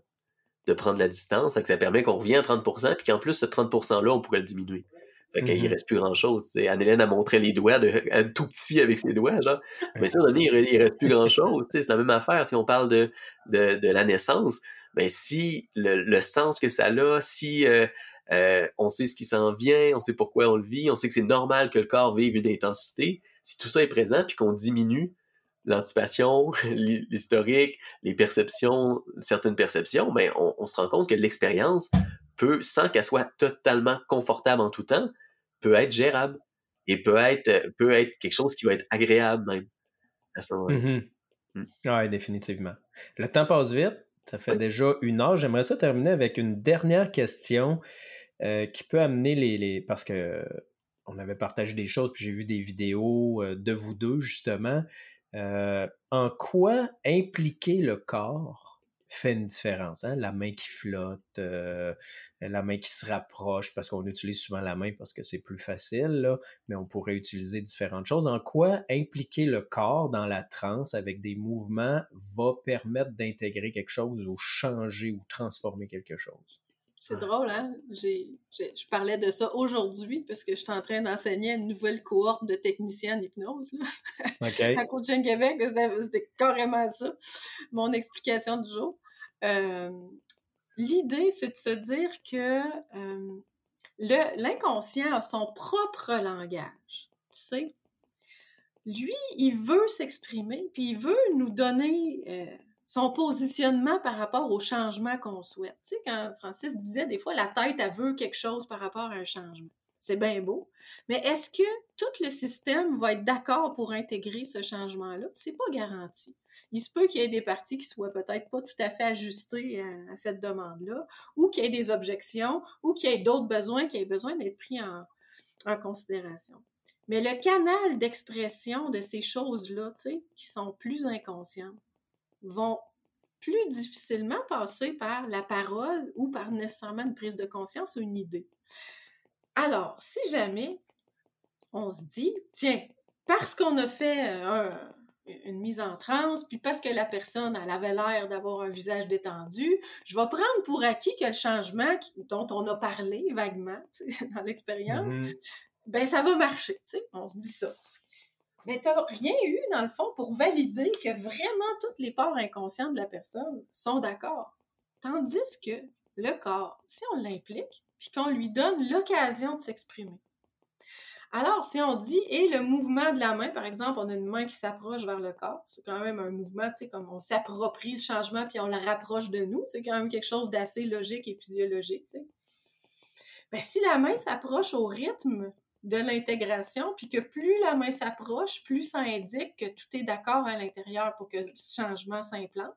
de prendre la distance. Fait que ça permet qu'on revient à 30%, puis qu'en plus, ce 30%-là, on pourrait le diminuer. Fait qu'il mm-hmm. reste plus grand-chose. Anne-Hélène a montré les doigts de, tout petit avec ses doigts, genre. Mais ça, il, il reste plus grand-chose. C'est la même affaire si on parle de, de, la naissance. Ben, si le, sens que ça a, si euh, euh, on sait ce qui s'en vient, on sait pourquoi on le vit, on sait que c'est normal que le corps vive une intensité, si tout ça est présent, puis qu'on diminue l'anticipation, l'historique, les perceptions, certaines perceptions, mais ben, on, se rend compte que l'expérience peut, sans qu'elle soit totalement confortable en tout temps, peut être gérable et peut être, peut être quelque chose qui va être agréable même à ce moment-là. Mm-hmm. Mm. Oui, définitivement. Le temps passe vite. Ça fait déjà une heure. J'aimerais ça terminer avec une dernière question euh, qui peut amener les, Parce que on avait partagé des choses, puis j'ai vu des vidéos euh, de vous deux, justement. Euh, en quoi impliquer le corps fait une différence. Hein? La main qui flotte, euh, la main qui se rapproche, parce qu'on utilise souvent la main parce que c'est plus facile, mais on pourrait utiliser différentes choses. En quoi impliquer le corps dans la transe avec des mouvements va permettre d'intégrer quelque chose ou changer ou transformer quelque chose? C'est drôle, hein? J'ai, je parlais de ça aujourd'hui parce que je suis en train d'enseigner une nouvelle cohorte de techniciens en hypnose à Coaching Québec. C'était carrément ça, mon explication du jour. Euh, l'idée, c'est de se dire que euh, l'inconscient a son propre langage. Tu sais, lui, il veut s'exprimer, puis il veut nous donner euh, son positionnement par rapport au changement qu'on souhaite. Tu sais, quand Francis disait des fois, la tête, elle veut quelque chose par rapport à un changement. c'est bien beau. Mais est-ce que tout le système va être d'accord pour intégrer ce changement-là? C'est pas garanti. Il se peut qu'il y ait des parties qui soient peut-être pas tout à fait ajustées à, cette demande-là, ou qu'il y ait des objections, ou qu'il y ait d'autres besoins qui aient besoin d'être pris en, en considération. Mais le canal d'expression de ces choses-là, tu sais, qui sont plus inconscientes, vont plus difficilement passer par la parole ou par nécessairement une prise de conscience ou une idée. Alors, si jamais on se dit, tiens, parce qu'on a fait euh, une mise en transe, puis parce que la personne, elle avait l'air d'avoir un visage détendu, je vais prendre pour acquis que le changement dont on a parlé vaguement dans l'expérience, mm-hmm. ben ça va marcher, tu sais, on se dit ça. Mais tu n'as rien eu, dans le fond, pour valider que vraiment toutes les parts inconscientes de la personne sont d'accord. Tandis que le corps, si on l'implique, puis qu'on lui donne l'occasion de s'exprimer. Alors, si on dit, et le mouvement de la main, par exemple, on a une main qui s'approche vers le corps, c'est quand même un mouvement, tu sais, comme on s'approprie le changement puis on le rapproche de nous, c'est quand même quelque chose d'assez logique et physiologique, tu sais. Ben, si la main s'approche au rythme de l'intégration, puis que plus la main s'approche, plus ça indique que tout est d'accord à l'intérieur pour que le changement s'implante.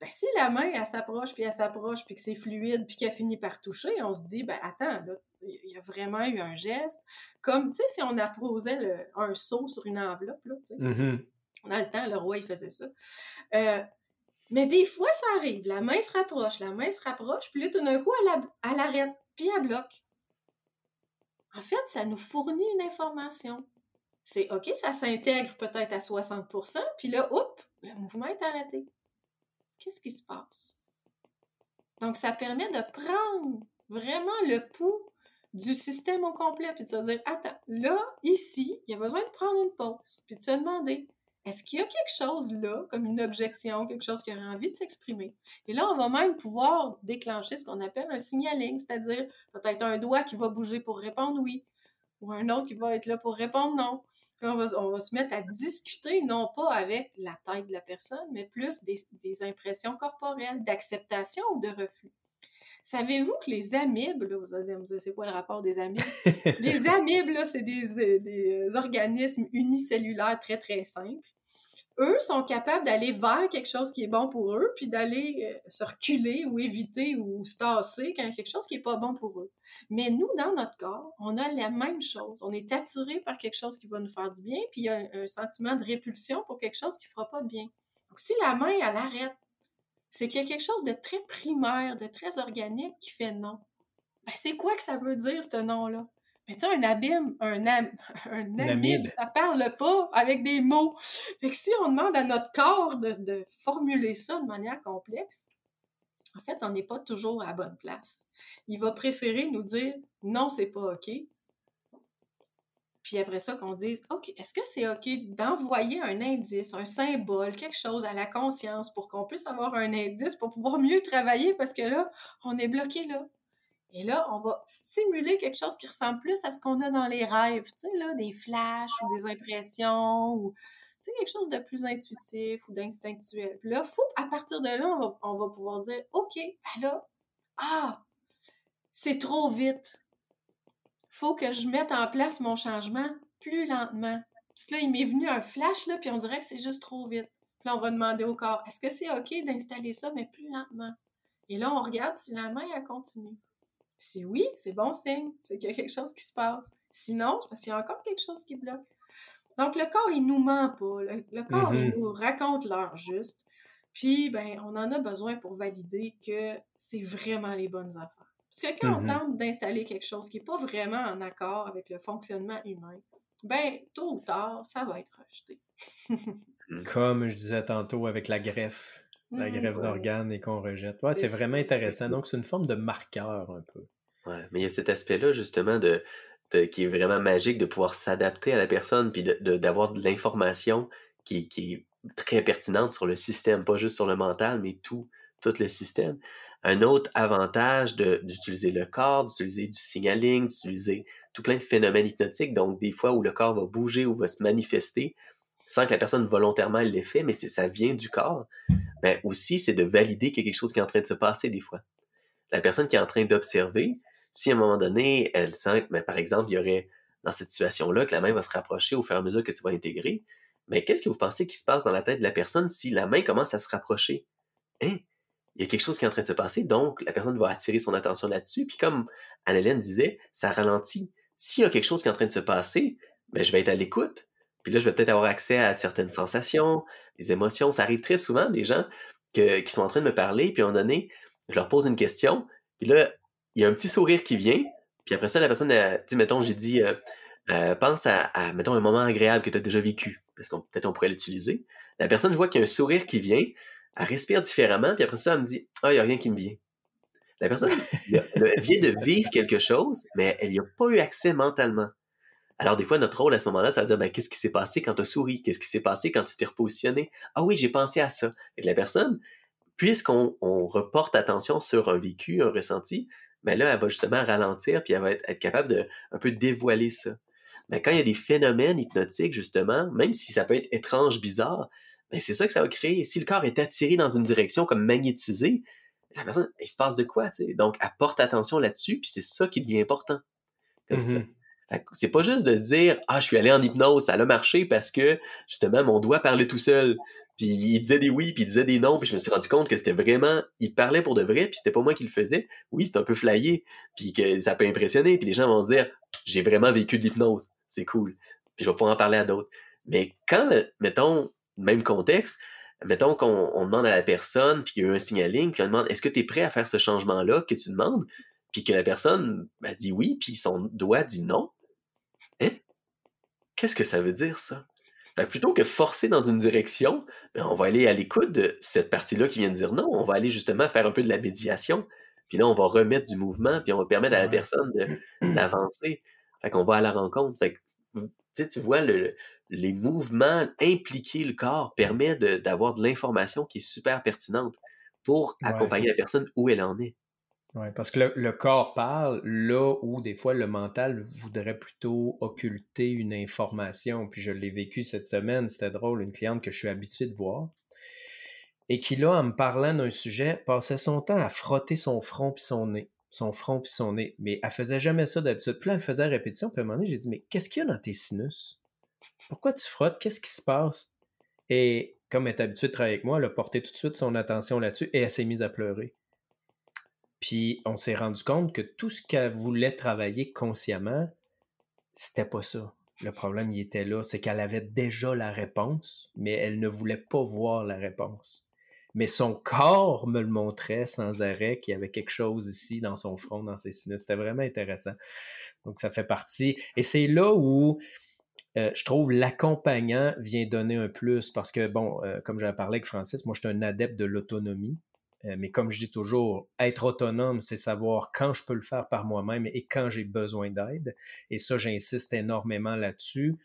Ben, si la main, elle s'approche, puis elle s'approche, puis que c'est fluide, puis qu'elle finit par toucher, on se dit, ben attends, il y a vraiment eu un geste. Comme, tu sais, si on apposait un seau sur une enveloppe, là, tu sais. Mm-hmm. Dans le temps, le roi, il faisait ça. Euh, mais des fois, ça arrive. La main se rapproche, la main se rapproche, puis là, tout d'un coup, elle, elle arrête, puis elle bloque. En fait, ça nous fournit une information. C'est OK, ça s'intègre peut-être à 60% puis là, hop, le mouvement est arrêté. Qu'est-ce qui se passe? Donc, ça permet de prendre vraiment le pouls du système au complet, puis de se dire, attends, là, ici, il y a besoin de prendre une pause, puis de se demander, est-ce qu'il y a quelque chose là, comme une objection, quelque chose qui aurait envie de s'exprimer? Et là, on va même pouvoir déclencher ce qu'on appelle un signaling, c'est-à-dire peut-être un doigt qui va bouger pour répondre oui, ou un autre qui va être là pour répondre non. Là, on va, on va se mettre à discuter, non pas avec la tête de la personne, mais plus des, des impressions corporelles, d'acceptation ou de refus. Savez-vous que les amibes, là, vous allez me dire, c'est quoi le rapport des amibes? les amibes, là, c'est des, euh, des organismes unicellulaires très, très simples eux sont capables d'aller vers quelque chose qui est bon pour eux, puis d'aller euh, se reculer ou éviter ou se tasser quand quelque chose qui est pas bon pour eux. Mais nous, dans notre corps, on a la même chose. On est attiré par quelque chose qui va nous faire du bien, puis il y a un, sentiment de répulsion pour quelque chose qui fera pas de bien. Donc, si la main, elle arrête, c'est qu'il y a quelque chose de très primaire, de très organique qui fait non. Ben, c'est quoi que ça veut dire, ce nom-là? Mais tu sais, un abîme, un, am, un abîme, ça parle pas avec des mots. Fait que si on demande à notre corps de, de formuler ça de manière complexe, en fait, on n'est pas toujours à la bonne place. Il va préférer nous dire non, c'est pas OK. Puis après ça, qu'on dise OK, est-ce que c'est OK d'envoyer un indice, un symbole, quelque chose à la conscience pour qu'on puisse avoir un indice pour pouvoir mieux travailler parce que là, on est bloqué là? Et là, on va stimuler quelque chose qui ressemble plus à ce qu'on a dans les rêves, tu sais, là, des flashs ou des impressions ou, tu sais, quelque chose de plus intuitif ou d'instinctuel. Puis là, à partir de là, on va, pouvoir dire, OK, ben là, ah, c'est trop vite. Faut que je mette en place mon changement plus lentement. Parce que là, il m'est venu un flash, là, puis on dirait que c'est juste trop vite. Puis là, on va demander au corps, est-ce que c'est OK d'installer ça, mais plus lentement? Et là, on regarde si la main, elle continue. Si oui, c'est bon signe, c'est qu'il y a quelque chose qui se passe. Sinon, c'est parce qu'il y a encore quelque chose qui bloque. Donc, le corps, il nous ment pas. Le, corps, il mm-hmm. nous raconte l'heure juste. Puis, ben, on en a besoin pour valider que c'est vraiment les bonnes affaires. Parce que quand on mm-hmm. tente d'installer quelque chose qui n'est pas vraiment en accord avec le fonctionnement humain, ben, tôt ou tard, ça va être rejeté. Comme je disais tantôt avec la greffe la mmh, grève d'organes et qu'on rejette. Ouais, c'est vraiment intéressant. Donc, c'est une forme de marqueur un peu. Ouais, mais il y a cet aspect-là, justement, de, qui est vraiment magique de pouvoir s'adapter à la personne puis d'avoir de, l'information qui, est très pertinente sur le système, pas juste sur le mental, mais tout, tout le système. Un autre avantage d'utiliser le corps, d'utiliser du signaling, d'utiliser tout plein de phénomènes hypnotiques, donc des fois où le corps va bouger ou va se manifester, sans que la personne volontairement l'ait fait, mais ça vient du corps, mais ben, aussi, c'est de valider qu'il y a quelque chose qui est en train de se passer des fois. La personne qui est en train d'observer, si à un moment donné, elle sent que, mais par exemple, il y aurait dans cette situation-là que la main va se rapprocher au fur et à mesure que tu vas intégrer, mais qu'est-ce que vous pensez qui se passe dans la tête de la personne si la main commence à se rapprocher? Hein? Il y a quelque chose qui est en train de se passer, donc la personne va attirer son attention là-dessus. Puis comme Anne-Hélène disait, ça ralentit. S'il y a quelque chose qui est en train de se passer, ben, je vais être à l'écoute. Puis là, je vais peut-être avoir accès à certaines sensations, des émotions. Ça arrive très souvent, des gens qui sont en train de me parler, puis à un moment donné, je leur pose une question, puis là, il y a un petit sourire qui vient, puis après ça, la personne, tu sais, mettons, j'ai dit, euh, euh, pense à, mettons, un moment agréable que tu as déjà vécu, parce qu'on peut-être on pourrait l'utiliser. La personne voit qu'il y a un sourire qui vient, elle respire différemment, puis après ça, elle me dit, ah, il n'y a rien qui me vient. La personne, elle vient de vivre quelque chose, mais elle n'y a pas eu accès mentalement. Alors, des fois, notre rôle à ce moment-là, ça va dire, ben, qu'est-ce qui s'est passé quand tu as souri? Qu'est-ce qui s'est passé quand tu t'es repositionné? Ah oui, j'ai pensé à ça. Et la personne, puisqu'on reporte attention sur un vécu, un ressenti, ben là, elle va justement ralentir, puis elle va être, capable de un peu dévoiler ça. Mais quand il y a des phénomènes hypnotiques, justement, même si ça peut être étrange, bizarre, ben c'est ça que ça va créer. Si le corps est attiré dans une direction comme magnétisé, la personne, il se passe de quoi, tu sais? Donc, elle porte attention là-dessus, puis c'est ça qui devient important. Comme ça. C'est pas juste de dire Ah, je suis allé en hypnose, ça a marché parce que justement mon doigt parlait tout seul. Puis il disait des oui, puis il disait des non, puis je me suis rendu compte que c'était vraiment, il parlait pour de vrai, puis c'était pas moi qui le faisais. Oui, c'est un peu flyé, puis que ça peut impressionner, puis les gens vont se dire j'ai vraiment vécu de l'hypnose, c'est cool. Puis je vais pouvoir en parler à d'autres. Mais quand, mettons, même contexte, mettons qu'on demande à la personne, puis il y a eu un signaling, puis on demande est-ce que tu es prêt à faire ce changement-là que tu demandes, puis que la personne ben, dit oui, puis son doigt dit non. Hein? Qu'est-ce que ça veut dire, ça? plutôt que forcer dans une direction, ben, on va aller à l'écoute de cette partie-là qui vient de dire non. On va aller justement faire un peu de la médiation. Puis là, on va remettre du mouvement, puis on va permettre à la personne d'avancer. Fait qu'on va à la rencontre. Fait que, tu vois, le, les mouvements impliquer le corps permet d'avoir de, l'information qui est super pertinente pour accompagner la personne où elle en est. Oui, parce que le, corps parle là où des fois le mental voudrait plutôt occulter une information. Puis je l'ai vécu cette semaine, c'était drôle, une cliente que je suis habitué de voir et qui là, en me parlant d'un sujet, passait son temps à frotter son front puis son nez. Son front puis son nez. Mais elle faisait jamais ça d'habitude. Puis là, elle faisait répétition. Puis à un moment donné, j'ai dit, mais qu'est-ce qu'il y a dans tes sinus? Pourquoi tu frottes? Qu'est-ce qui se passe? Et comme elle est habituée de travailler avec moi, elle a porté tout de suite son attention là-dessus et elle s'est mise à pleurer. Puis on s'est rendu compte que tout ce qu'elle voulait travailler consciemment, c'était pas ça. Le problème, il était là, c'est qu'elle avait déjà la réponse, mais elle ne voulait pas voir la réponse. Mais son corps me le montrait sans arrêt qu'il y avait quelque chose ici dans son front, dans ses sinus. C'était vraiment intéressant. Donc, ça fait partie. Et c'est là où euh, je trouve l'accompagnant vient donner un plus parce que, bon, euh, comme j'avais parlé avec Francis, moi, je suis un adepte de l'autonomie. Euh, mais comme je dis toujours, être autonome, c'est savoir quand je peux le faire par moi-même et quand j'ai besoin d'aide. Et ça, j'insiste énormément là-dessus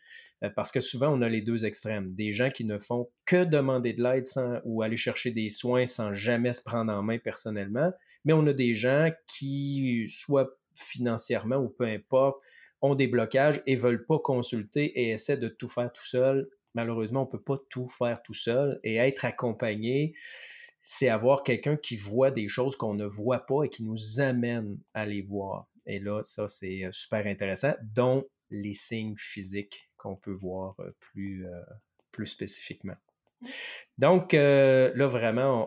euh, parce que souvent, on a les deux extrêmes. Des gens qui ne font que demander de l'aide ou aller chercher des soins sans jamais se prendre en main personnellement. Mais on a des gens qui, soit financièrement ou peu importe, ont des blocages et veulent pas consulter et essaient de tout faire tout seul. Malheureusement, on peut pas tout faire tout seul et être accompagné c'est avoir quelqu'un qui voit des choses qu'on ne voit pas et qui nous amène à les voir. Et là, ça, c'est euh, super intéressant, dont les signes physiques qu'on peut voir euh, plus, euh, plus spécifiquement. Donc, là, vraiment,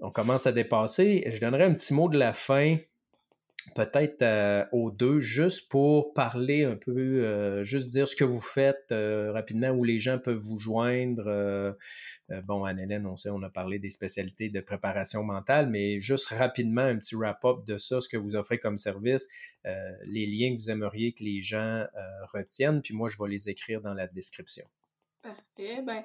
on, commence à dépasser. Je donnerai un petit mot de la fin peut-être euh, aux deux, juste pour parler un peu, euh, juste dire ce que vous faites euh, rapidement, où les gens peuvent vous joindre. bon, Anne-Hélène, on sait, on a parlé des spécialités de préparation mentale, mais juste rapidement, un petit wrap-up de ça, ce que vous offrez comme service, les liens que vous aimeriez que les gens retiennent, puis moi, je vais les écrire dans la description. Parfait. Ben,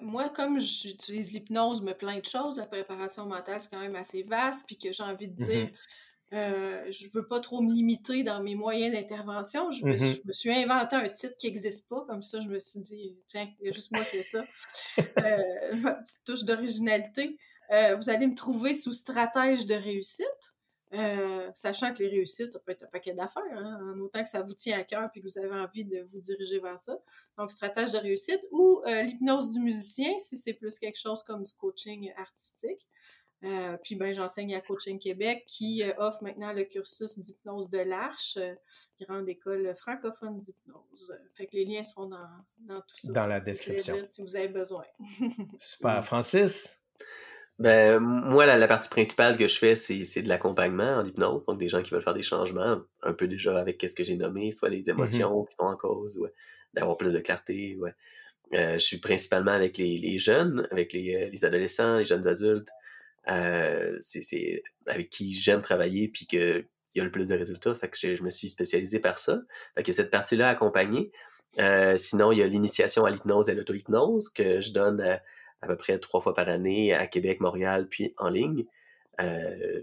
moi, comme j'utilise l'hypnose, mais plein de choses, la préparation mentale, c'est quand même assez vaste, puis que j'ai envie de dire, mm-hmm. Euh, je veux pas trop me limiter dans mes moyens d'intervention. Je, me mm-hmm. suis inventé un titre qui n'existe pas. Comme ça, je me suis dit, tiens, il y a juste moi qui ai ça. euh, ma petite touche d'originalité. Euh, vous allez me trouver sous stratège de réussite. Euh, sachant que les réussites, ça peut être un paquet d'affaires, hein, en autant que ça vous tient à cœur et que vous avez envie de vous diriger vers ça. Donc, stratège de réussite ou l'hypnose du musicien, si c'est plus quelque chose comme du coaching artistique. Euh, puis ben, j'enseigne à Coaching Québec qui euh, offre maintenant le cursus d'hypnose de l'Arche, euh, grande école francophone d'hypnose. Fait que les liens seront dans, dans tout ça. Dans la description. Si vous avez besoin. Super. Francis? Ben, moi, la, partie principale que je fais, c'est de l'accompagnement en hypnose. Donc, des gens qui veulent faire des changements, un peu déjà avec ce que j'ai nommé, soit les mm-hmm. émotions qui sont en cause, ou d'avoir plus de clarté. Ouais. je suis principalement avec les, les jeunes, avec les, les, adolescents, les jeunes adultes, euh, c'est avec qui j'aime travailler puis qu'il y a le plus de résultats. Fait que je, me suis spécialisé par ça. Fait que cette partie-là accompagnée. Euh, sinon, il y a l'initiation à l'hypnose et l'auto-hypnose que je donne à, peu près trois fois par année à Québec, Montréal, puis en ligne. Euh,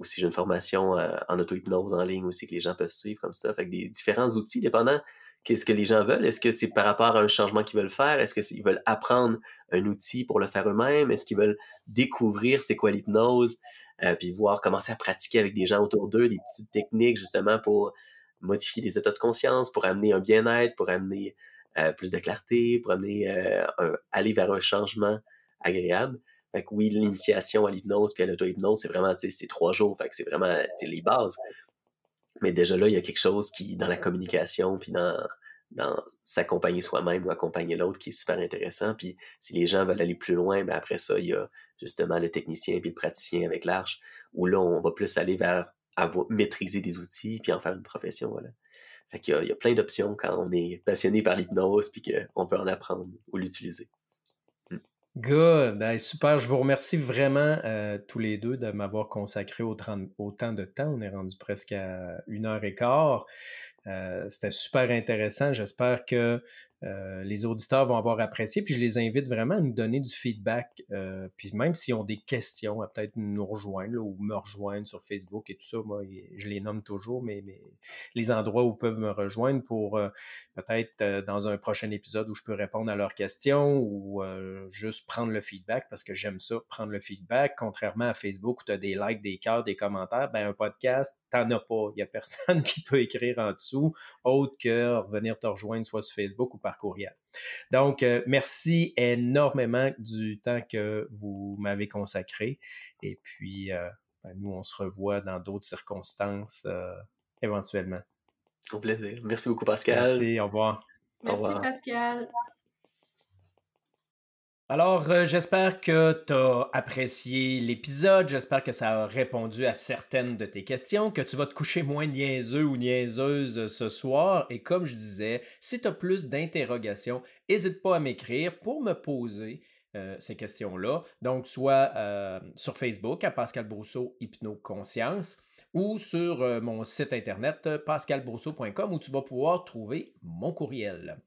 aussi, j'ai une formation euh, en auto-hypnose en ligne aussi que les gens peuvent suivre comme ça. Fait que des différents outils, dépendant qu'est-ce que les gens veulent? Est-ce que c'est par rapport à un changement qu'ils veulent faire? Est-ce qu'ils veulent apprendre un outil pour le faire eux-mêmes? Est-ce qu'ils veulent découvrir c'est quoi l'hypnose? Euh, puis voir commencer à pratiquer avec des gens autour d'eux, des petites techniques justement pour modifier les états de conscience, pour amener un bien-être, pour amener euh, plus de clarté, pour amener euh, aller vers un changement agréable? Fait que oui, l'initiation à l'hypnose puis à l'auto-hypnose, c'est vraiment, c'est trois jours. Fait que c'est vraiment, c'est les bases. Mais déjà là, il y a quelque chose qui, dans la communication, puis dans, dans s'accompagner soi-même ou accompagner l'autre qui est super intéressant. Puis si les gens veulent aller plus loin, ben après ça, il y a justement le technicien puis le praticien avec l'arche, où là, on va plus aller vers maîtriser des outils puis en faire une profession. Voilà. Fait qu'il y y a plein d'options quand on est passionné par l'hypnose puis qu'on peut en apprendre ou l'utiliser. Good. super. Je vous remercie vraiment euh, tous les deux de m'avoir consacré autant, de temps. On est rendu presque à une heure et quart. Euh, c'était super intéressant. J'espère que euh, les auditeurs vont avoir apprécié. Puis je les invite vraiment à nous donner du feedback. Euh, puis même s'ils ont des questions, à peut-être nous rejoindre ou me rejoindre sur Facebook et tout ça. Moi, je les nomme toujours, mais, les endroits où ils peuvent me rejoindre pour euh, peut-être dans un prochain épisode où je peux répondre à leurs questions ou juste prendre le feedback parce que j'aime ça, prendre le feedback. Contrairement à Facebook où tu as des likes, des cœurs, des commentaires, ben un podcast, t'en as pas. Il n'y a personne qui peut écrire en dessous autre que revenir te rejoindre soit sur Facebook ou par courriel. Donc, euh, merci énormément du temps que vous m'avez consacré. Et puis, euh, ben, nous, on se revoit dans d'autres circonstances euh, éventuellement. Au plaisir. Merci beaucoup, Pascal. Merci, au revoir. Merci, Pascal. Alors, euh, j'espère que tu as apprécié l'épisode, j'espère que ça a répondu à certaines de tes questions, que tu vas te coucher moins niaiseux ou niaiseuse ce soir. Et comme je disais, si tu as plus d'interrogations, n'hésite pas à m'écrire pour me poser euh, ces questions-là. Donc, soit euh, sur Facebook à Pascal Brousseau Hypnoconscience ou sur euh, mon site internet euh, pascalbrousseau.com où tu vas pouvoir trouver mon courriel.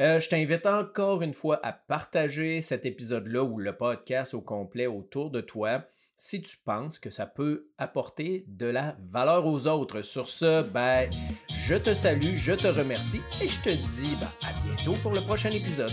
Euh, je t'invite encore une fois à partager cet épisode-là ou le podcast au complet autour de toi si tu penses que ça peut apporter de la valeur aux autres. Sur ce, ben, je te salue, je te remercie et je te dis ben, à bientôt pour le prochain épisode.